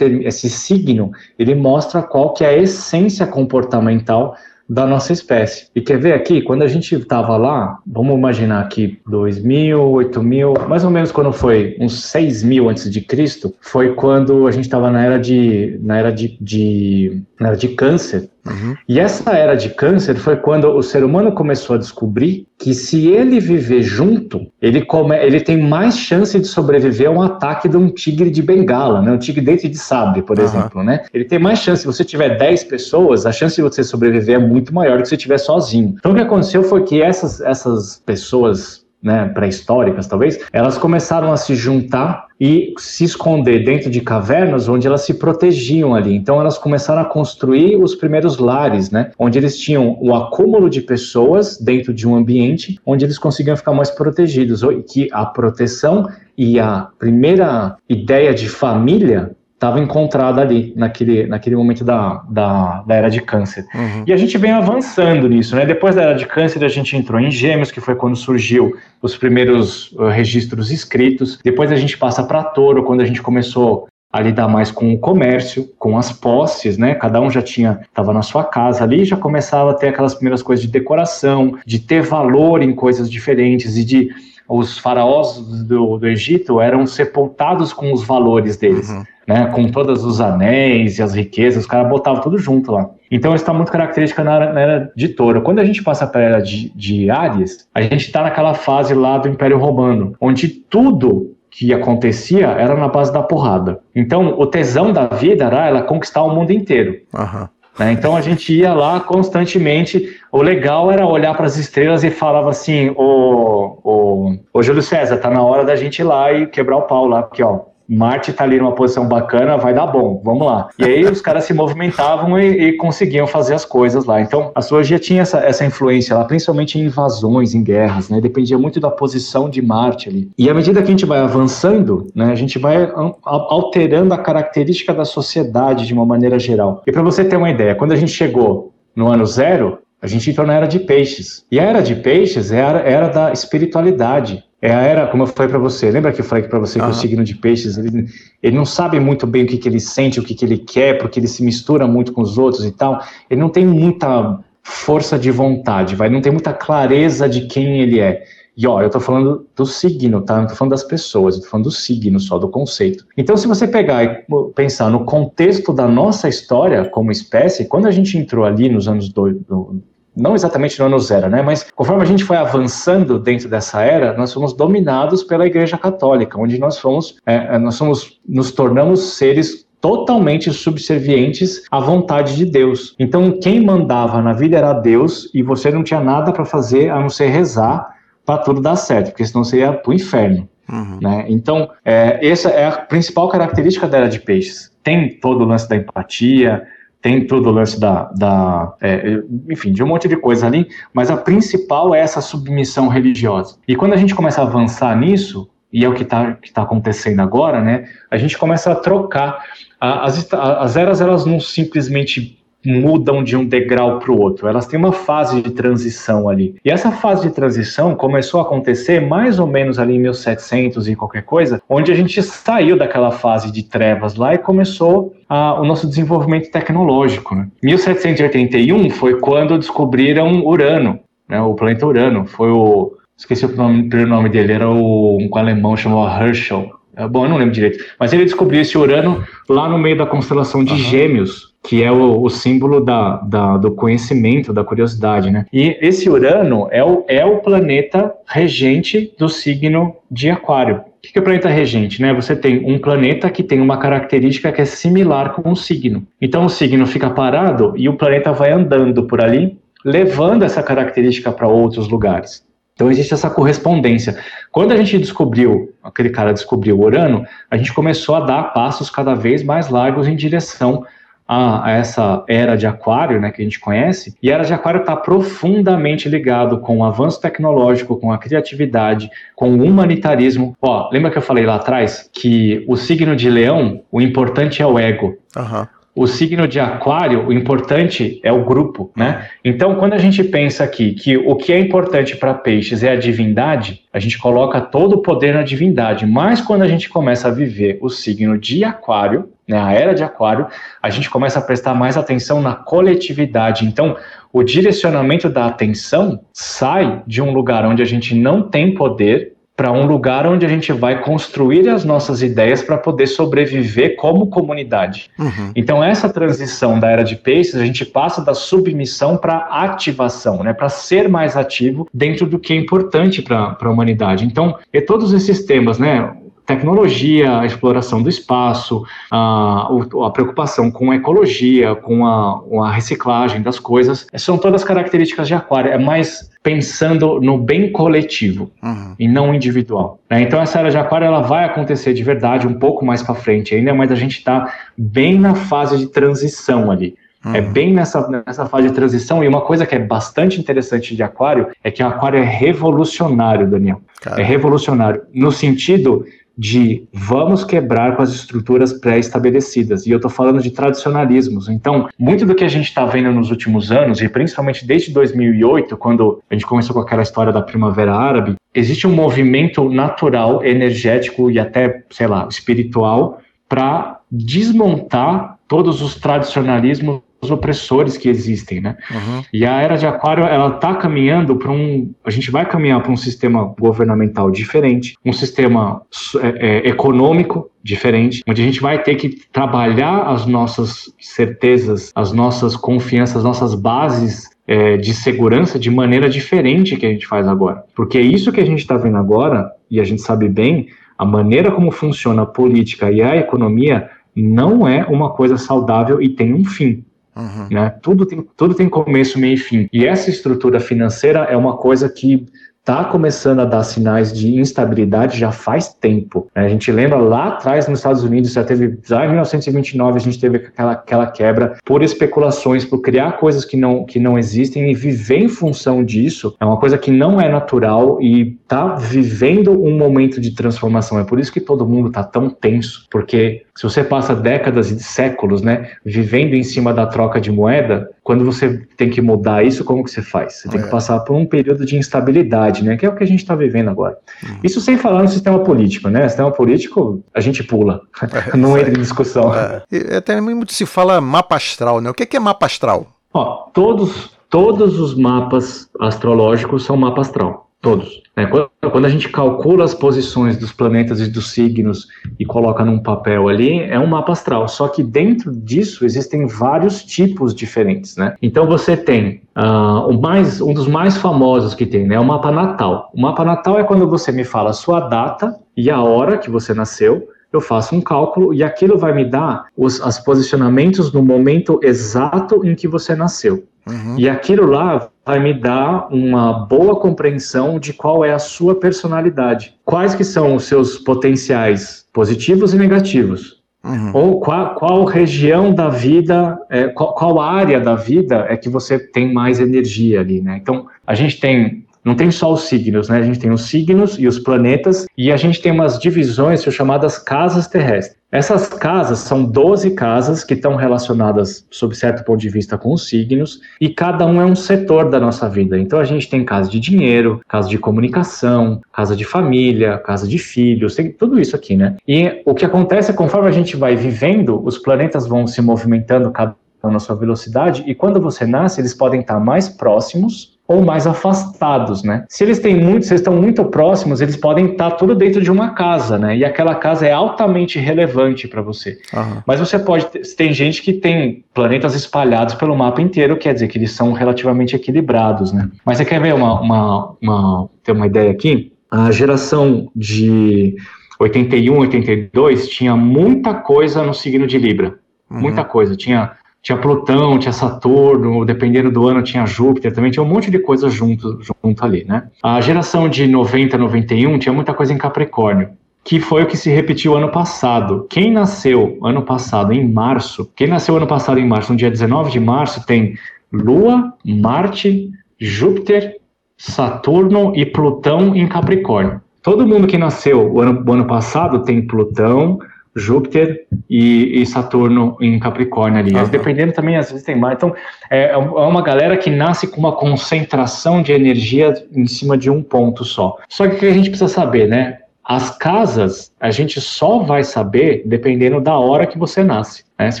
esse signo, ele mostra qual que é a essência comportamental da nossa espécie. E quer ver aqui, quando a gente estava lá, vamos imaginar aqui, 2000, 8000, mais ou menos quando foi uns 6000 antes de Cristo, foi quando a gente estava na era de na era de, de na era de câncer. Uhum. E essa era de câncer foi quando o ser humano começou a descobrir que se ele viver junto, ele, come, ele tem mais chance de sobreviver a um ataque de um tigre de bengala, né? um tigre dente de sabre, por uhum. exemplo. Né? Ele tem mais chance, se você tiver 10 pessoas, a chance de você sobreviver é muito maior do que se você estiver sozinho. Então o que aconteceu foi que essas, essas pessoas né, pré-históricas talvez, elas começaram a se juntar e se esconder dentro de cavernas onde elas se protegiam ali. Então elas começaram a construir os primeiros lares, né, onde eles tinham o acúmulo de pessoas dentro de um ambiente onde eles conseguiam ficar mais protegidos, que a proteção e a primeira ideia de família estava encontrada ali, naquele, naquele momento da, da, da era de câncer. Uhum. E a gente vem avançando nisso, né? Depois da era de câncer, a gente entrou em Gêmeos, que foi quando surgiu os primeiros uh, registros escritos. Depois a gente passa para Touro, quando a gente começou a lidar mais com o comércio, com as posses, né? Cada um já tinha, estava na sua casa ali, já começava a ter aquelas primeiras coisas de decoração, de ter valor em coisas diferentes e de os faraós do, do Egito eram sepultados com os valores deles. Uhum né, com todos os anéis e as riquezas, os caras botavam tudo junto lá. Então isso está muito característica na era, na era, de touro. Quando a gente passa para a era de, de Ares, a gente está naquela fase lá do Império Romano, onde tudo que acontecia era na base da porrada. Então o tesão da vida era ela conquistar o mundo inteiro. Uhum. Né? Então a gente ia lá constantemente. O legal era olhar para as estrelas e falava assim: o, o, o Júlio César, tá na hora da gente ir lá e quebrar o pau lá, porque ó, Marte está ali numa posição bacana, vai dar bom, vamos lá. E aí os caras se movimentavam e, e, conseguiam fazer as coisas lá. Então, a astrologia tinha essa, essa influência lá, principalmente em invasões, em guerras, né? Dependia muito da posição de Marte ali. E à medida que a gente vai avançando, né, a gente vai alterando a característica da sociedade de uma maneira geral. E para você ter uma ideia, quando a gente chegou no ano zero, a gente entrou na era de peixes. E a era de peixes é a era da espiritualidade. É a era, como eu falei para você, lembra que eu falei para você que uhum. o signo de peixes, ele, ele não sabe muito bem o que, que ele sente, o que, que ele quer, porque ele se mistura muito com os outros e tal. Ele não tem muita força de vontade, vai, não tem muita clareza de quem ele é. E ó, eu tô falando do signo, tá? Não tô falando das pessoas, eu tô falando do signo só, do conceito. Então, se você pegar e pensar no contexto da nossa história como espécie, quando a gente entrou ali nos anos do, do não exatamente no ano zero, né? Mas conforme a gente foi avançando dentro dessa era, nós fomos dominados pela Igreja Católica, onde nós fomos, é, é nós fomos, nos tornamos seres totalmente subservientes à vontade de Deus. Então, quem mandava na vida era Deus e você não tinha nada para fazer a não ser rezar para tudo dar certo, porque senão você ia para o inferno. Uhum. Né? Então, é, essa é a principal característica da era de peixes. Tem todo o lance da empatia, tem todo o lance da, da é, enfim, de um monte de coisa ali, mas a principal é essa submissão religiosa. E quando a gente começa a avançar nisso, e é o que está tá acontecendo agora, né, a gente começa a trocar. As, as eras, elas não simplesmente mudam de um degrau para o outro. Elas têm uma fase de transição ali. E essa fase de transição começou a acontecer mais ou menos ali em 1700 e qualquer coisa, onde a gente saiu daquela fase de trevas lá e começou a, o nosso desenvolvimento tecnológico. Né? 1781 foi quando descobriram Urano, né, o planeta Urano. Foi o esqueci o nome, primeiro nome dele, era o, um alemão chamado Herschel. É, bom, eu não lembro direito. Mas ele descobriu esse Urano lá no meio da constelação de uhum. Gêmeos, que é o, o símbolo da, da, do conhecimento, da curiosidade, né? E esse Urano é o, é o planeta regente do signo de Aquário. O que é o planeta regente? Né? Você tem um planeta que tem uma característica que é similar com o signo. Então o signo fica parado e o planeta vai andando por ali, levando essa característica para outros lugares. Então existe essa correspondência. Quando a gente descobriu, aquele cara descobriu o Urano, a gente começou a dar passos cada vez mais largos em direção a, a, essa era de aquário, né, que a gente conhece, e a era de aquário está profundamente ligado com o avanço tecnológico, com a criatividade, com o humanitarismo. Ó, lembra que eu falei lá atrás que o signo de leão, o importante é o ego. Uhum. o signo de aquário, o importante é o grupo, né? Então, quando a gente pensa aqui que o que é importante para peixes é a divindade, a gente coloca todo o poder na divindade. Mas quando a gente começa a viver o signo de aquário, né, a era de aquário, a gente começa a prestar mais atenção na coletividade. Então, o direcionamento da atenção sai de um lugar onde a gente não tem poder para um lugar onde a gente vai construir as nossas ideias para poder sobreviver como comunidade. Uhum. Então, essa transição da era de peixes, a gente passa da submissão para ativação, né, para ser mais ativo dentro do que é importante para a humanidade. Então, e todos esses temas, né, tecnologia, a exploração do espaço, a, a preocupação com a ecologia, com a, a, reciclagem das coisas, são todas características de aquário. É mais pensando no bem coletivo uhum. e não individual. Né? Então essa era de aquário ela vai acontecer de verdade um pouco mais para frente ainda, mas a gente está bem na fase de transição ali. É uhum. É bem nessa, nessa fase de transição, e uma coisa que é bastante interessante de Aquário é que o Aquário é revolucionário, Daniel. É revolucionário, no sentido de vamos quebrar com as estruturas pré-estabelecidas. E eu estou falando de tradicionalismos. Então, muito do que a gente está vendo nos últimos anos, e principalmente desde 2008, quando a gente começou com aquela história da Primavera Árabe, existe um movimento natural, energético e até, sei lá, espiritual para desmontar todos os tradicionalismos opressores que existem, né? Uhum. E a era de Aquário ela está caminhando para um, a gente vai caminhar para um sistema governamental diferente, um sistema é, é, econômico diferente, onde a gente vai ter que trabalhar as nossas certezas, as nossas confianças, as nossas bases é, de segurança de maneira diferente que a gente faz agora, porque é isso que a gente está vendo agora e a gente sabe bem a maneira como funciona a política e a economia não é uma coisa saudável e tem um fim. Uhum. Né? Tudo, tem, tudo tem começo, meio e fim. E essa estrutura financeira é uma coisa que está começando a dar sinais de instabilidade já faz tempo. Né? A gente lembra lá atrás nos Estados Unidos, já teve, já em 1929 a gente teve aquela, aquela quebra por especulações, por criar coisas que não, que não existem e viver em função disso é uma coisa que não é natural e está vivendo um momento de transformação. É por isso que todo mundo está tão tenso, porque se você passa décadas e séculos, né, vivendo em cima da troca de moeda, quando você tem que mudar isso, como que você faz? Você tem que é. passar por um período de instabilidade, né, que é o que a gente está vivendo agora. Uhum. Isso sem falar no sistema político, né? O sistema político a gente pula, é, não entra em discussão. É. Até muito se fala mapa astral, né? O que é mapa astral? Ó, todos todos os mapas astrológicos são mapa astral, todos. Né? Quando a gente calcula as posições dos planetas e dos signos e coloca num papel ali, é um mapa astral. Só que dentro disso existem vários tipos diferentes. Né? Então você tem uh, o mais, um dos mais famosos que tem, né, é o mapa natal. O mapa natal é quando você me fala a sua data e a hora que você nasceu, eu faço um cálculo e aquilo vai me dar os as posicionamentos no momento exato em que você nasceu. Uhum. E aquilo lá vai me dar uma boa compreensão de qual é a sua personalidade. Quais que são os seus potenciais positivos e negativos. Uhum. Ou qual, qual, região da vida, é, qual, qual, área da vida é que você tem mais energia ali, né? Então, a gente tem não tem só os signos, né? A gente tem os signos e os planetas, e a gente tem umas divisões chamadas casas terrestres. Essas casas são 12 casas que estão relacionadas, sob certo ponto de vista, com os signos, e cada um é um setor da nossa vida. Então a gente tem casa de dinheiro, casa de comunicação, casa de família, casa de filhos, tem tudo isso aqui, né? E o que acontece é conforme a gente vai vivendo, os planetas vão se movimentando cada um na sua velocidade, e quando você nasce, eles podem estar mais próximos ou mais afastados, né? Se eles têm muito, se eles estão muito próximos, eles podem estar tudo dentro de uma casa, né? E aquela casa é altamente relevante para você. Uhum. Mas você pode tem gente que tem planetas espalhados pelo mapa inteiro, quer dizer que eles são relativamente equilibrados, né? Mas você quer ver uma, uma, uma ter uma ideia aqui? A geração de 81, 82 tinha muita coisa no signo de Libra. Uhum. Muita coisa. Tinha tinha Plutão, tinha Saturno, dependendo do ano tinha Júpiter também, tinha um monte de coisa junto, junto ali, né? A geração de 90, 91 tinha muita coisa em Capricórnio, que foi o que se repetiu ano passado. Quem nasceu ano passado em março, quem nasceu ano passado em março, no dia 19 de março, tem Lua, Marte, Júpiter, Saturno e Plutão em Capricórnio. Todo mundo que nasceu o ano, o ano passado tem Plutão, Júpiter e, e, Saturno em Capricórnio ali. Uhum. Dependendo também, às vezes tem mais. Então, é, é uma galera que nasce com uma concentração de energia em cima de um ponto só. Só que o que a gente precisa saber, né? As casas, a gente só vai saber dependendo da hora que você nasce. Né? Se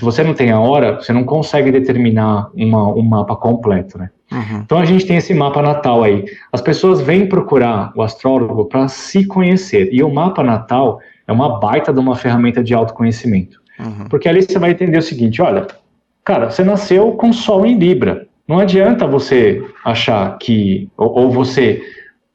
você não tem a hora, você não consegue determinar uma, um mapa completo, né? Uhum. Então a gente tem esse mapa natal aí. As pessoas vêm procurar o astrólogo para se conhecer. E o mapa natal é uma baita de uma ferramenta de autoconhecimento. Uhum. Porque ali você vai entender o seguinte: olha, cara, você nasceu com Sol em Libra. Não adianta você achar que, ou, ou você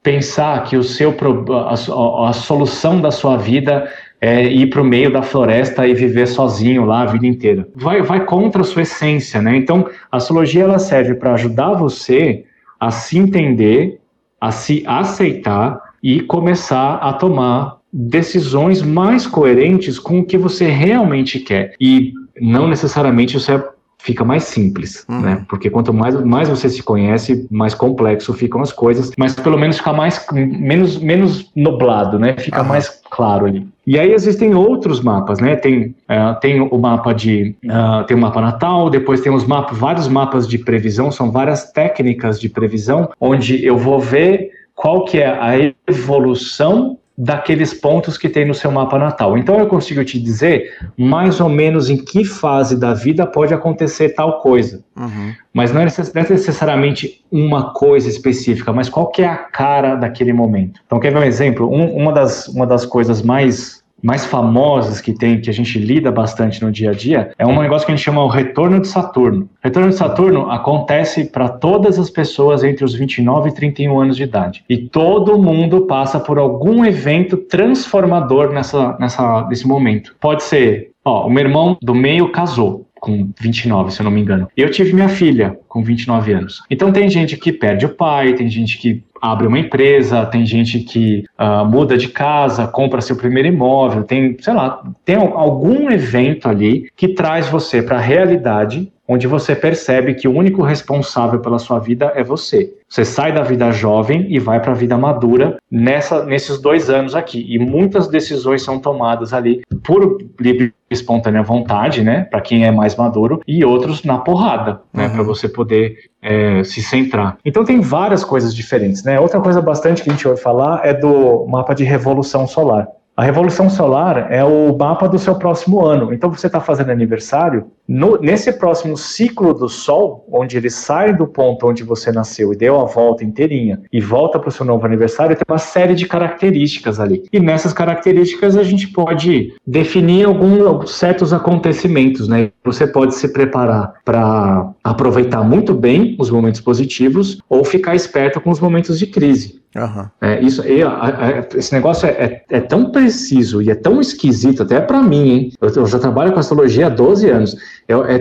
pensar que o seu a, a, solução da sua vida é ir para o meio da floresta e viver sozinho lá a vida inteira. Vai, vai contra a sua essência, né? Então, a astrologia ela serve para ajudar você a se entender, a se aceitar e começar a tomar decisões mais coerentes com o que você realmente quer. E não necessariamente isso é fica mais simples, uhum. né? Porque quanto mais, mais você se conhece, mais complexo ficam as coisas, mas pelo menos fica mais menos menos nublado, né? Fica uhum. mais claro ali. E aí existem outros mapas, né? Tem, uh, tem o mapa de uh, tem o mapa natal, depois tem os mapas, vários mapas de previsão, são várias técnicas de previsão, onde eu vou ver qual que é a evolução daqueles pontos que tem no seu mapa natal. Então eu consigo te dizer mais ou menos em que fase da vida pode acontecer tal coisa. Uhum. Mas não é, necessariamente uma coisa específica, mas qual que é a cara daquele momento. Então quer ver um exemplo? Um, uma, das, uma das coisas mais mais famosas que tem, que a gente lida bastante no dia a dia, é um negócio que a gente chama o retorno de Saturno. Retorno de Saturno acontece para todas as pessoas entre os 29 e 31 anos de idade. E todo mundo passa por algum evento transformador nessa, nessa, nesse momento. Pode ser, ó, o meu irmão do meio casou com 29, se eu não me engano. Eu tive minha filha com 29 anos. Então tem gente que perde o pai, tem gente que abre uma empresa, tem gente que uh, muda de casa, compra seu primeiro imóvel, tem, sei lá, tem algum evento ali que traz você para a realidade onde você percebe que o único responsável pela sua vida é você. Você sai da vida jovem e vai para a vida madura nessa, nesses dois anos aqui. E muitas decisões são tomadas ali por livre e espontânea vontade, né? Para quem é mais maduro, e outros na porrada, né? Uhum. Para você poder é, se centrar. Então tem várias coisas diferentes, né? Outra coisa bastante que a gente ouve falar é do mapa de revolução solar. A revolução solar é o mapa do seu próximo ano. Então você está fazendo aniversário, no, nesse próximo ciclo do Sol, onde ele sai do ponto onde você nasceu e deu a volta inteirinha e volta para o seu novo aniversário, tem uma série de características ali. E nessas características a gente pode definir alguns certos acontecimentos, né? Você pode se preparar para aproveitar muito bem os momentos positivos ou ficar esperto com os momentos de crise. Uhum. É, isso, é, é, esse negócio é, é, é, tão preciso e é tão esquisito, até para mim, hein? Eu, eu, já trabalho com astrologia há 12 anos. É,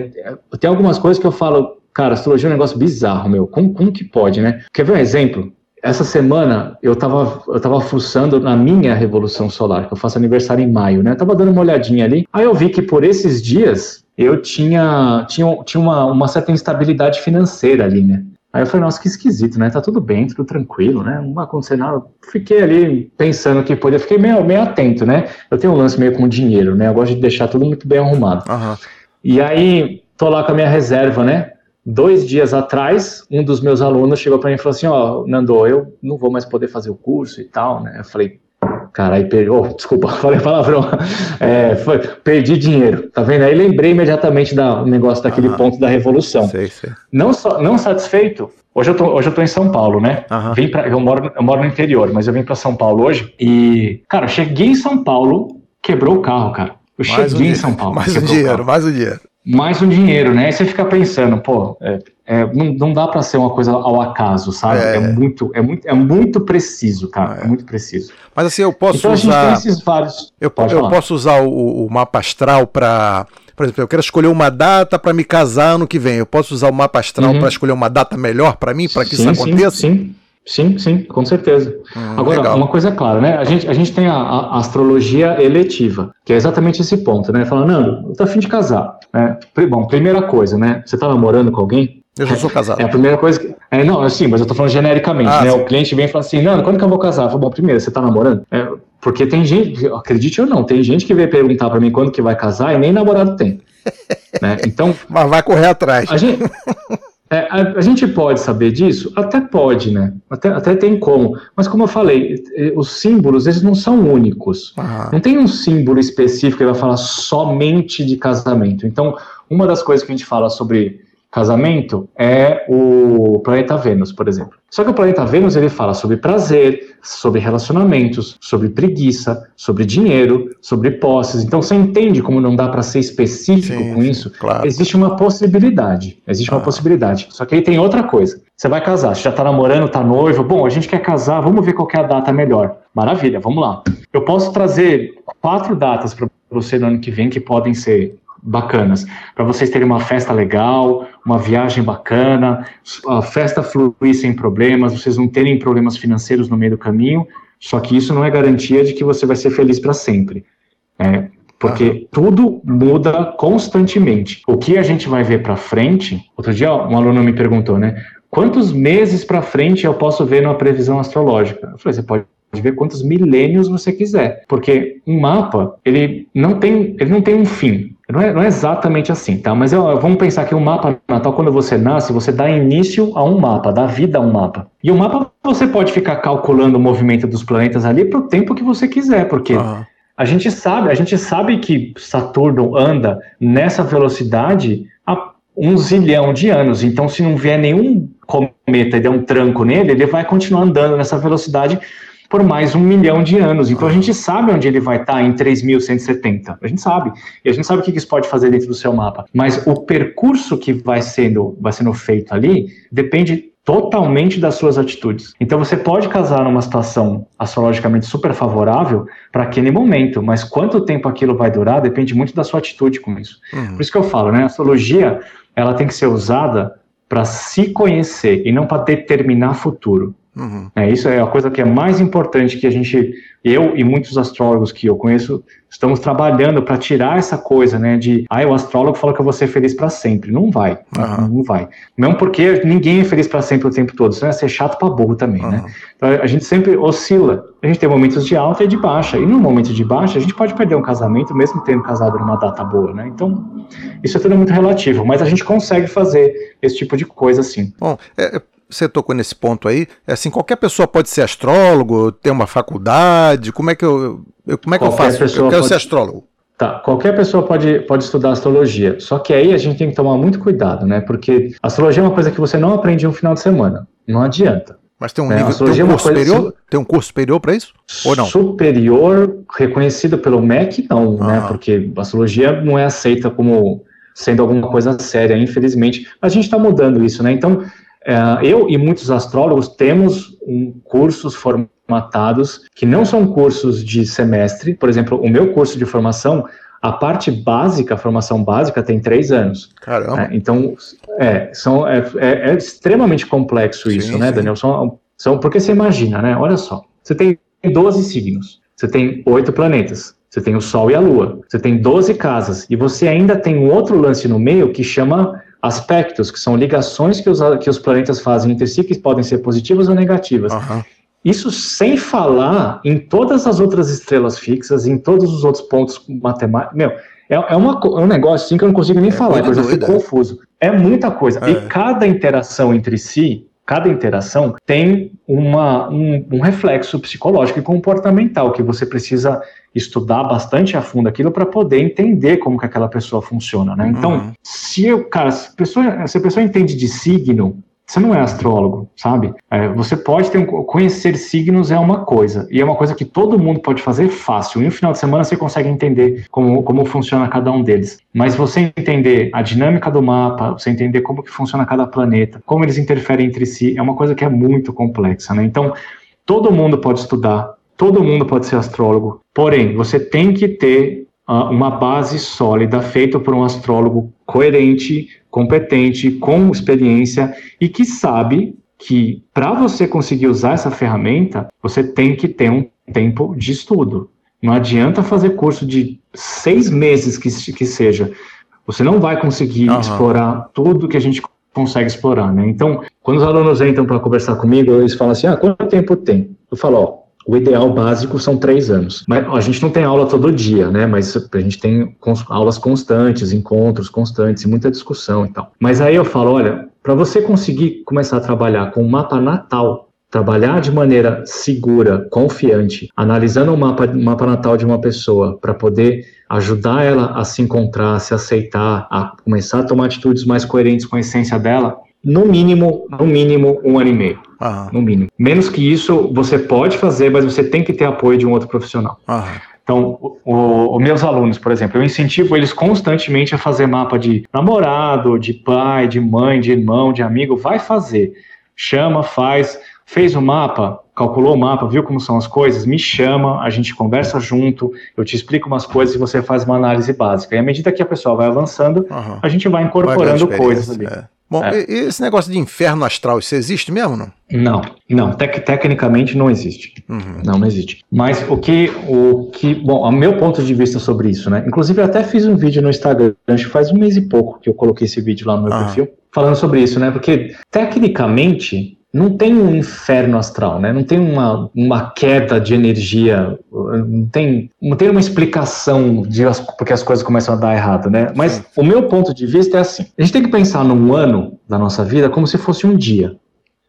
tem algumas coisas que eu falo, cara, astrologia é um negócio bizarro, meu. Como, como que pode, né? Quer ver um exemplo? Essa semana eu estava eu tava fuçando na minha Revolução Solar, que eu faço aniversário em maio, né? Eu tava dando uma olhadinha ali. Aí eu vi que por esses dias eu tinha, tinha, tinha uma, uma certa instabilidade financeira ali, né? Aí eu falei, nossa, que esquisito, né? Tá tudo bem, tudo tranquilo, né? Não vai acontecer nada. Fiquei ali pensando que podia, fiquei meio, meio atento, né? Eu tenho um lance meio com dinheiro, né? Eu gosto de deixar tudo muito bem arrumado. Uhum. E aí, tô lá com a minha reserva, né? Dois dias atrás, um dos meus alunos chegou para mim e falou assim: Ó, oh, Nando, eu não vou mais poder fazer o curso e tal, né? Eu falei, cara, aí perdi, oh, desculpa, falei palavrão, é, foi, perdi dinheiro, tá vendo? Aí lembrei imediatamente do negócio daquele uhum. ponto da revolução. Sei, sei. Não, só, não satisfeito, hoje eu, tô, hoje eu tô em São Paulo, né? Uhum. Vim pra, eu, moro, eu moro no interior, mas eu vim para São Paulo hoje e, cara, cheguei em São Paulo, quebrou o carro, cara. Eu mais cheguei um em São Paulo. Mais um dinheiro, mais um dinheiro mais um dinheiro, né? Aí você fica pensando, pô, é, é, não, não, dá para ser uma coisa ao acaso, sabe? É, é, muito, é muito, é muito preciso, cara, é. muito preciso. Mas assim, eu posso então, usar. Vários. Eu, eu posso usar o, o mapa astral para por exemplo, eu quero escolher uma data para me casar ano que vem. Eu posso usar o mapa astral uhum. para escolher uma data melhor para mim, para que sim, isso aconteça? Sim, sim. Sim, sim, com certeza. Hum, Agora, legal. uma coisa é clara, né? A gente, a gente tem a, a, astrologia eletiva, que é exatamente esse ponto, né? Falando, Nando, eu tô afim de casar. Né? Bom, primeira coisa, né? Você tá namorando com alguém? Eu já sou casado. É a primeira coisa que. É, não, assim, mas eu tô falando genericamente, ah, né? Sim. O cliente vem e fala assim, Nando, quando que eu vou casar? Eu falo, bom, primeiro, você tá namorando? É, Porque tem gente, acredite ou não, tem gente que veio perguntar para mim quando que vai casar e nem namorado tem. né? Então, mas vai correr atrás. A gente, é, a, a, gente pode saber disso? Até pode, né? Até, até tem como. Mas como eu falei, os símbolos, eles não são únicos. Uhum. Não tem um símbolo específico que vai falar somente de casamento. Então, uma das coisas que a gente fala sobre casamento é o planeta Vênus, por exemplo. Só que o planeta Vênus ele fala sobre prazer, sobre relacionamentos, sobre preguiça, sobre dinheiro, sobre posses. Então você entende como não dá para ser específico Sim, com isso? Claro. Existe uma possibilidade. Existe ah. uma possibilidade. Só que aí tem outra coisa. Você vai casar, você já tá namorando, tá noivo. Bom, a gente quer casar, vamos ver qual é a data melhor. Maravilha, vamos lá. Eu posso trazer quatro datas para você no ano que vem que podem ser bacanas, para vocês terem uma festa legal, uma viagem bacana, a festa fluir sem problemas, vocês não terem problemas financeiros no meio do caminho, só que isso não é garantia de que você vai ser feliz para sempre. É, porque tudo muda constantemente. O que a gente vai ver para frente, outro dia um aluno me perguntou, né? Quantos meses para frente eu posso ver numa previsão astrológica? Eu falei, você pode ver quantos milênios você quiser, porque um mapa ele não tem ele não tem um fim. Não é, não é exatamente assim, tá? Mas eu, vamos pensar que o mapa natal, quando você nasce, você dá início a um mapa, dá vida a um mapa. E o mapa você pode ficar calculando o movimento dos planetas ali para o tempo que você quiser, porque uhum. a gente sabe, a gente sabe que Saturno anda nessa velocidade há um zilhão de anos. Então, se não vier nenhum cometa e der um tranco nele, ele vai continuar andando nessa velocidade por mais um milhão de anos. Então a gente sabe onde ele vai estar em 3170. A gente sabe. E a gente sabe o que isso pode fazer dentro do seu mapa. Mas o percurso que vai sendo, vai sendo feito ali depende totalmente das suas atitudes. Então você pode casar numa situação astrologicamente super favorável para aquele momento, mas quanto tempo aquilo vai durar depende muito da sua atitude com isso. Uhum. Por isso que eu falo, né? A astrologia ela tem que ser usada para se conhecer e não para determinar futuro. Uhum. É, isso é a coisa que é mais importante que a gente, eu e muitos astrólogos que eu conheço, estamos trabalhando para tirar essa coisa, né, de, ah, o astrólogo fala que eu vou ser feliz para sempre. Não vai, uhum. não vai. Não porque ninguém é feliz para sempre o tempo todo, isso vai ser chato para burro também, uhum. né? Então, a gente sempre oscila. A gente tem momentos de alta e de baixa, e no momento de baixa a gente pode perder um casamento mesmo tendo casado numa data boa, né? Então, isso é tudo muito relativo, mas a gente consegue fazer esse tipo de coisa assim. Bom, é, você tocou nesse ponto aí, é assim, qualquer pessoa pode ser astrólogo, ter uma faculdade, como é que eu, eu como é que qualquer eu faço? Eu quero pode... ser astrólogo. Tá, qualquer pessoa pode, pode estudar astrologia, só que aí a gente tem que tomar muito cuidado, né? Porque astrologia é uma coisa que você não aprende em um final de semana, não adianta. Mas tem um, é, nível, tem um é curso superior? Tem um curso superior para isso? Ou não? Superior, reconhecido pelo MEC, não, né? ah. né? Porque astrologia não é aceita como sendo alguma coisa séria, infelizmente. A gente está mudando isso, né? Então, é, eu e muitos astrólogos temos um, cursos formatados que não são cursos de semestre. Por exemplo, o meu curso de formação, a parte básica, a formação básica, tem três anos. Caramba! É, então, é, são, é, é, é extremamente complexo isso, sim, né, sim. Daniel? São, são, porque você imagina, né? Olha só, você tem 12 signos, você tem oito planetas, você tem o Sol e a Lua, você tem 12 casas, e você ainda tem um outro lance no meio que chama aspectos, que são ligações que os, que os planetas fazem entre si, que podem ser positivas ou negativas. Uhum. Isso sem falar em todas as outras estrelas fixas, em todos os outros pontos matemáticos. Meu, é, é, uma, é um negócio assim que eu não consigo nem é falar, eu já fico confuso. É muita coisa. É. E cada interação entre si, cada interação tem uma, um, um reflexo psicológico e comportamental que você precisa estudar bastante a fundo aquilo para poder entender como que aquela pessoa funciona, né? Então, uhum. se eu, cara, se a, pessoa, se a pessoa entende de signo, você não é astrólogo, sabe? É, você pode ter um, conhecer signos é uma coisa e é uma coisa que todo mundo pode fazer fácil. Em um final de semana você consegue entender como, como funciona cada um deles. Mas você entender a dinâmica do mapa, você entender como que funciona cada planeta, como eles interferem entre si, é uma coisa que é muito complexa, né? Então todo mundo pode estudar, todo mundo pode ser astrólogo, porém, você tem que ter uh, uma base sólida feita por um astrólogo coerente, competente, com experiência e que sabe que para você conseguir usar essa ferramenta, você tem que ter um tempo de estudo. Não adianta fazer curso de seis meses que, que seja. Você não vai conseguir uhum. explorar tudo que a gente consegue explorar, né? Então, quando os alunos entram para conversar comigo, eles falam assim, ah, quanto tempo tem? Eu falo, ó, O ideal básico são três anos. Mas a gente não tem aula todo dia, né? Mas a gente tem cons aulas constantes, encontros constantes, muita discussão e tal. Mas aí eu falo, olha, para você conseguir começar a trabalhar com um mapa natal trabalhar de maneira segura, confiante, analisando o mapa, mapa natal de uma pessoa para poder ajudar ela a se encontrar, a se aceitar, a começar a tomar atitudes mais coerentes com a essência dela, no mínimo, no mínimo, um ano e meio. Aham. No mínimo. Menos que isso, você pode fazer, mas você tem que ter apoio de um outro profissional. Aham. Então, os meus alunos, por exemplo, eu incentivo eles constantemente a fazer mapa de namorado, de pai, de mãe, de irmão, de amigo. Vai fazer. Chama, faz fez o mapa, calculou o mapa, viu como são as coisas, me chama, a gente conversa junto, eu te explico umas coisas e você faz uma análise básica. E à medida que a pessoa vai avançando, uhum. a gente vai incorporando vai coisas ali. É. Bom, é. esse negócio de inferno astral, isso existe mesmo, não? Não, não, tec tecnicamente não existe. Uhum. Não, não existe. Mas o que, o que, bom, o meu ponto de vista sobre isso, né? Inclusive eu até fiz um vídeo no Instagram, acho que faz um mês e pouco que eu coloquei esse vídeo lá no meu uhum. perfil, falando sobre isso, né? Porque tecnicamente não tem um inferno astral, né? Não tem uma, uma queda de energia, não tem, não tem uma explicação de as, porque as coisas começam a dar errado, né? Mas Sim. o meu ponto de vista é assim: a gente tem que pensar num ano da nossa vida como se fosse um dia.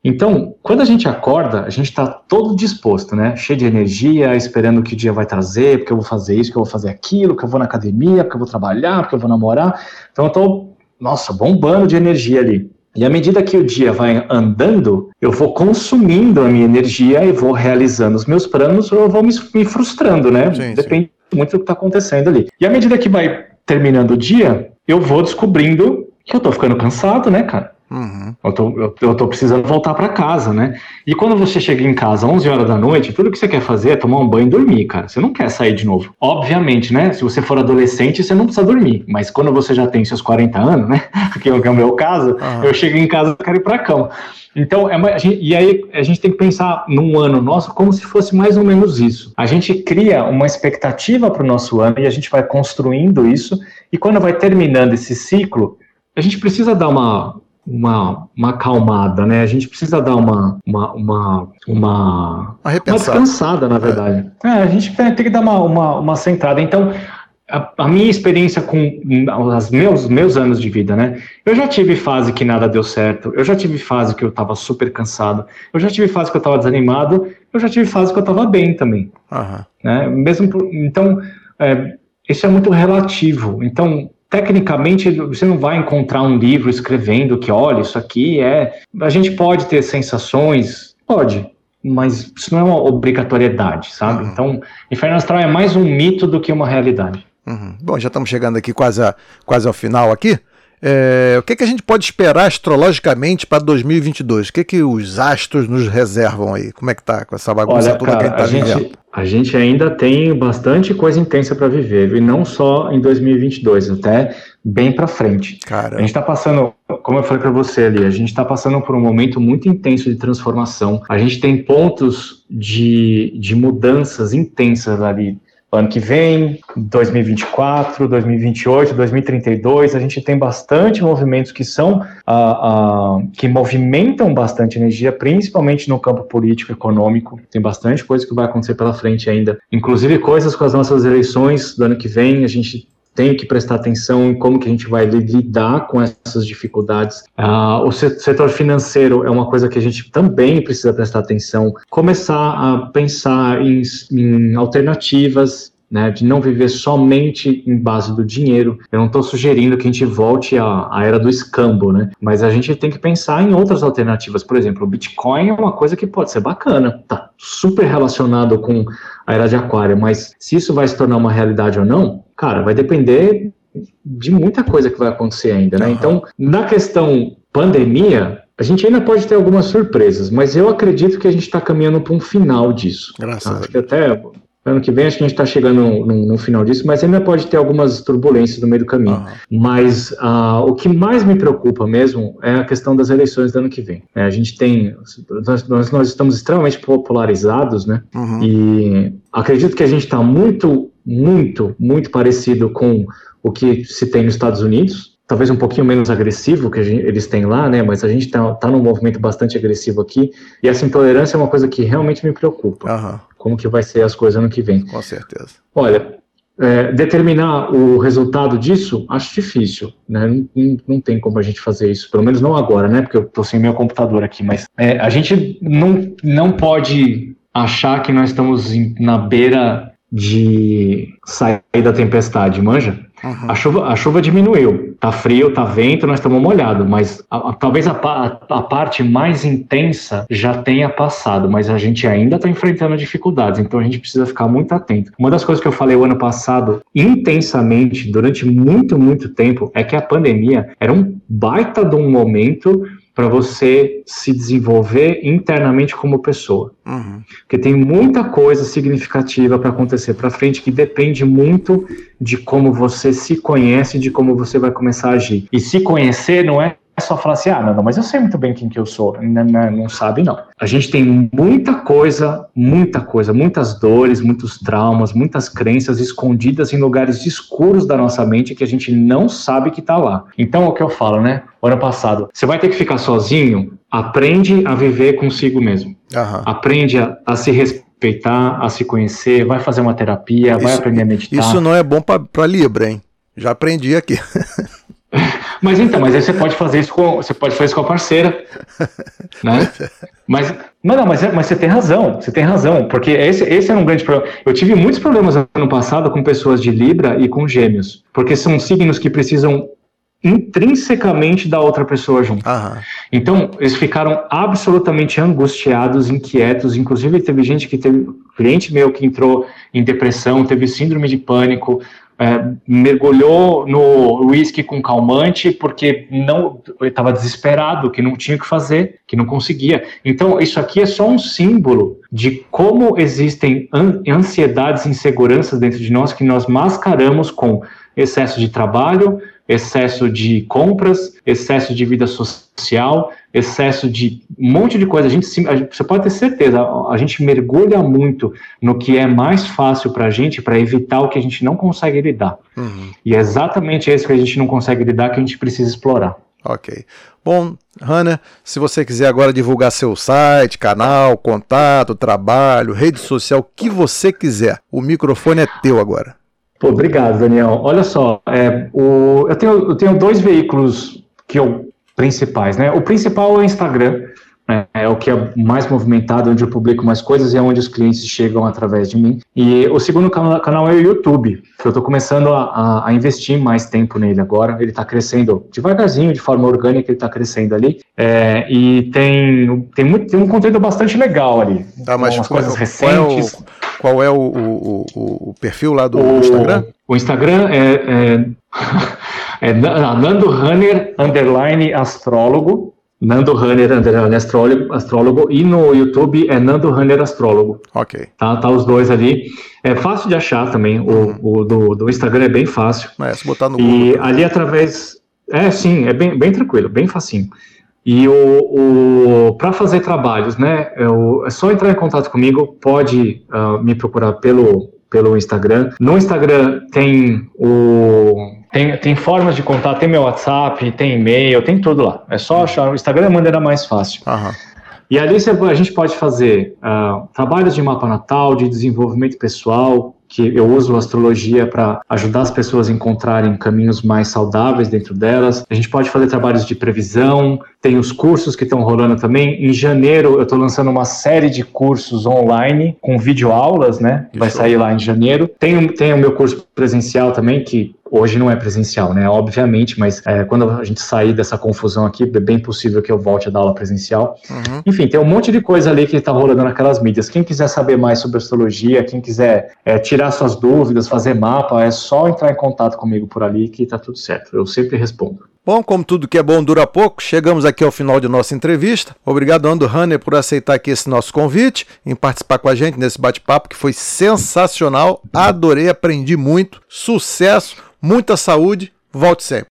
Então, quando a gente acorda, a gente está todo disposto, né? Cheio de energia, esperando o que o dia vai trazer, porque eu vou fazer isso, porque eu vou fazer aquilo, porque eu vou na academia, porque eu vou trabalhar, porque eu vou namorar. Então, eu estou, nossa, bombando de energia ali. E à medida que o dia vai andando, eu vou consumindo a minha energia e vou realizando os meus planos ou eu vou me, me frustrando, né? Sim, Depende sim. muito do que está acontecendo ali. E à medida que vai terminando o dia, eu vou descobrindo que eu estou ficando cansado, né, cara? Uhum. Eu, tô, eu, eu, tô, precisando voltar para casa, né? E quando você chega em casa 11 horas da noite, tudo que você quer fazer é tomar um banho e dormir, cara. Você não quer sair de novo. Obviamente, né? Se você for adolescente, você não precisa dormir. Mas quando você já tem seus 40 anos, né? Que é o meu caso, uhum. eu chego em casa e quero ir pra cama. Então, é gente, e aí a gente tem que pensar num ano nosso como se fosse mais ou menos isso. A gente cria uma expectativa para o nosso ano e a gente vai construindo isso. E quando vai terminando esse ciclo, a gente precisa dar uma uma, uma acalmada, né? A gente precisa dar uma uma uma, uma, uma, descansada, na verdade. É. É, a gente tem, tem, que dar uma, uma, uma centrada. Então, a, a, minha experiência com os meus, meus anos de vida, né? Eu já tive fase que nada deu certo, eu já tive fase que eu estava super cansado, eu já tive fase que eu estava desanimado, eu já tive fase que eu estava bem também. Uhum. Né? Mesmo por, então, é, isso é muito relativo. Então, tecnicamente você não vai encontrar um livro escrevendo que, olha, isso aqui é. A gente pode ter sensações, pode, mas isso não é uma obrigatoriedade, sabe? Uhum. Então, Inferno Astral é mais um mito do que uma realidade. Uhum. Bom, já estamos chegando aqui quase, a, quase ao final aqui. É, o que, que a gente pode esperar astrologicamente para 2022? O que, que os astros nos reservam aí? Como é que tá com essa bagunça Olha, toda cara, que a gente tá vivendo? A gente ainda tem bastante coisa intensa para viver, e não só em 2022, até bem para frente. Cara. A gente está passando, como eu falei para você ali, a gente está passando por um momento muito intenso de transformação. A gente tem pontos de, de mudanças intensas ali ano que vem, 2024, 2028, 2032, a gente tem bastante movimentos que são uh, uh, que movimentam bastante energia, principalmente no campo político econômico. Tem bastante coisa que vai acontecer pela frente ainda, inclusive coisas com as nossas eleições do ano que vem. A gente tem que prestar atenção em como que a gente vai lidar com essas dificuldades. Uh, o setor financeiro é uma coisa que a gente também precisa prestar atenção, começar a pensar em, em alternativas né, de não viver somente em base do dinheiro. Eu não estou sugerindo que a gente volte à, à, era do escambo, né? Mas a gente tem que pensar em outras alternativas. Por exemplo, o Bitcoin é uma coisa que pode ser bacana, tá super relacionado com a era de Aquário, mas se isso vai se tornar uma realidade ou não, cara, vai depender de muita coisa que vai acontecer ainda, né? Uhum. Então, na questão pandemia, a gente ainda pode ter algumas surpresas, mas eu acredito que a gente está caminhando para um final disso. Graças tá? a Deus. Acho que até ano que vem acho que a gente está chegando no, no, no, final disso, mas ainda pode ter algumas turbulências no meio do caminho. Uhum. Mas uh, o que mais me preocupa mesmo é a questão das eleições do ano que vem. É, a gente tem, nós, nós, estamos extremamente popularizados, né? Uhum. E acredito que a gente está muito, muito, muito parecido com o que se tem nos Estados Unidos talvez um pouquinho menos agressivo que gente, eles têm lá, né? Mas a gente está tá num movimento bastante agressivo aqui e essa intolerância é uma coisa que realmente me preocupa. Uhum. Como que vai ser as coisas ano que vem. Com certeza. Olha, é, determinar o resultado disso, acho difícil, né? Não, não, não, tem como a gente fazer isso, pelo menos não agora, né? Porque eu estou sem meu computador aqui, mas é, a gente não, não pode achar que nós estamos na beira de sair da tempestade, manja? Uhum. A, chuva, a chuva diminuiu, tá frio, tá vento, nós estamos molhados, mas a, a, talvez a, a, parte mais intensa já tenha passado, mas a gente ainda está enfrentando dificuldades, então a gente precisa ficar muito atento. Uma das coisas que eu falei o ano passado intensamente, durante muito, muito tempo, é que a pandemia era um baita de um momento para você se desenvolver internamente como pessoa. Uhum. Porque tem muita coisa significativa para acontecer para frente que depende muito de como você se conhece, de como você vai começar a agir. E se conhecer não é é só falar assim, ah, não, não, mas eu sei muito bem quem que eu sou. Não, não, não, sabe, não. A gente tem muita coisa, muita coisa, muitas dores, muitos traumas, muitas crenças escondidas em lugares escuros da nossa mente que a gente não sabe que tá lá. Então, o que eu falo, né? Ano passado, você vai ter que ficar sozinho, aprende a viver consigo mesmo. Aprende a, a se respeitar, a se conhecer, vai fazer uma terapia, isso, vai aprender a meditar. Isso não é bom para Libra, hein? Já aprendi aqui. Mas então, mas aí você pode fazer isso com, você pode fazer isso com a parceira, né? Mas, não, não, mas, mas você tem razão, você tem razão, porque esse, esse é um grande problema. Eu tive muitos problemas ano passado com pessoas de Libra e com Gêmeos, porque são signos que precisam intrinsecamente da outra pessoa junto. Então, eles ficaram absolutamente angustiados, inquietos, inclusive teve gente que teve, cliente meu que entrou em depressão, teve síndrome de pânico, é, mergulhou no uísque com calmante porque não estava desesperado, que não tinha o que fazer, que não conseguia. Então, isso aqui é só um símbolo de como existem ansiedades e inseguranças dentro de nós que nós mascaramos com excesso de trabalho, excesso de compras, excesso de vida social, excesso de um monte de coisa. A gente, você pode ter certeza, a gente mergulha muito no que é mais fácil para a gente para evitar o que a gente não consegue lidar. Uhum. E é exatamente isso que a gente não consegue lidar que a gente precisa explorar. Ok. Bom, Hanna, se você quiser agora divulgar seu site, canal, contato, trabalho, rede social, o que você quiser, o microfone é teu agora. Pô, obrigado, Daniel. Olha só, é, o, eu, tenho, eu tenho dois veículos que eu, principais, né? O principal é o Instagram? É o que é mais movimentado, onde eu publico mais coisas e é onde os clientes chegam através de mim. E o segundo canal é o YouTube, que eu estou começando a, a, investir mais tempo nele agora. Ele está crescendo devagarzinho, de forma orgânica, ele está crescendo ali. É, e tem, tem, muito, tem um conteúdo bastante legal ali. Tá, mas umas coisas recentes. Qual é o qual é o, o, o, o perfil lá do o, Instagram? O Instagram é, é, é Nando Runner underline astrólogo. Nando Runner underline astrólogo, astrólogo e no YouTube é Nando Runner astrólogo. Ok. Tá, tá os dois ali. É fácil de achar também. Uhum. O, o do, do Instagram é bem fácil. É, se botar no Google. E ali através. É, sim, é bem, bem tranquilo, bem facinho. E o, o para fazer trabalhos, né? É, é, só entrar em contato comigo, pode uh, me procurar pelo, pelo Instagram. No Instagram tem o. Tem, tem formas de contato, tem meu WhatsApp, tem e-mail, tem tudo lá. É só achar. O Instagram é a maneira mais fácil. Uhum. E ali a gente pode fazer uh, trabalhos de mapa natal, de desenvolvimento pessoal, que eu uso a astrologia para ajudar as pessoas a encontrarem caminhos mais saudáveis dentro delas. A gente pode fazer trabalhos de previsão, tem os cursos que estão rolando também. Em janeiro eu estou lançando uma série de cursos online com videoaulas, né? Vai sair lá em janeiro. Tem, tem o meu curso presencial também, que Hoje não é presencial, né? Obviamente, mas é, quando a gente sair dessa confusão aqui, é bem possível que eu volte a dar aula presencial. Uhum. Enfim, tem um monte de coisa ali que está rolando naquelas mídias. Quem quiser saber mais sobre astrologia, quem quiser é, tirar suas dúvidas, fazer mapa, é só entrar em contato comigo por ali que está tudo certo. Eu sempre respondo. Bom, como tudo que é bom dura pouco, chegamos aqui ao final de nossa entrevista. Obrigado, Ando Hanner, por aceitar aqui esse nosso convite, em participar com a gente nesse bate-papo que foi sensacional. Adorei, aprendi muito. Sucesso! muita saúde, volte sempre.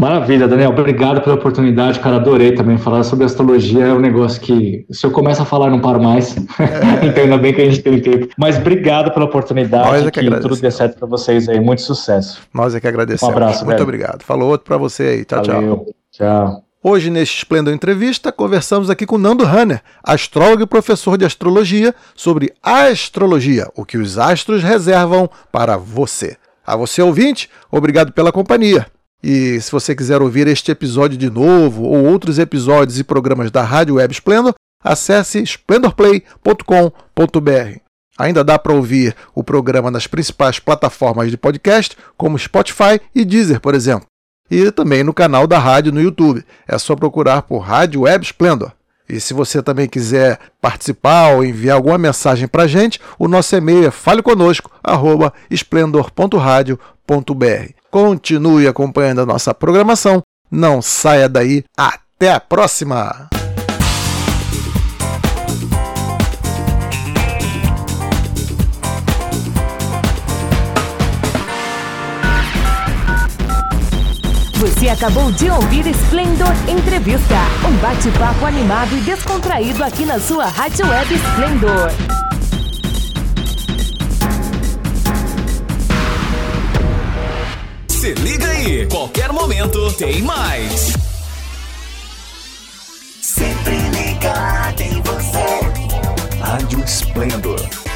Maravilha, Daniel. Obrigado pela oportunidade, cara. Adorei também falar sobre astrologia. É um negócio que, se eu começo a falar, não paro mais. É. então, ainda bem que a gente tem tempo. Mas obrigado pela oportunidade. Nós é que, que tudo dê certo para vocês aí. Muito sucesso. Nós é que agradecemos. Um abraço, Muito velho. obrigado. Falou outro para você aí. Tchau, Valeu. tchau. Tchau. Hoje, neste Esplendor Entrevista, conversamos aqui com Nando Hanner, astrólogo e professor de astrologia, sobre astrologia, o que os astros reservam para você. A você, ouvinte, obrigado pela companhia. E se você quiser ouvir este episódio de novo ou outros episódios e programas da Rádio Web Splendor, acesse splendorplay.com.br. Ainda dá para ouvir o programa nas principais plataformas de podcast, como Spotify e Deezer, por exemplo e também no canal da rádio no YouTube. É só procurar por Rádio Web Splendor. E se você também quiser participar ou enviar alguma mensagem para a gente, o nosso e-mail é faleconosco@esplendor.radio.br. Continue acompanhando a nossa programação. Não saia daí. Até a próxima! Você acabou de ouvir Splendor Entrevista, um bate-papo animado e descontraído aqui na sua Rádio Web Splendor. Se liga aí, qualquer momento tem mais. Sempre ligado em você. Rádio Splendor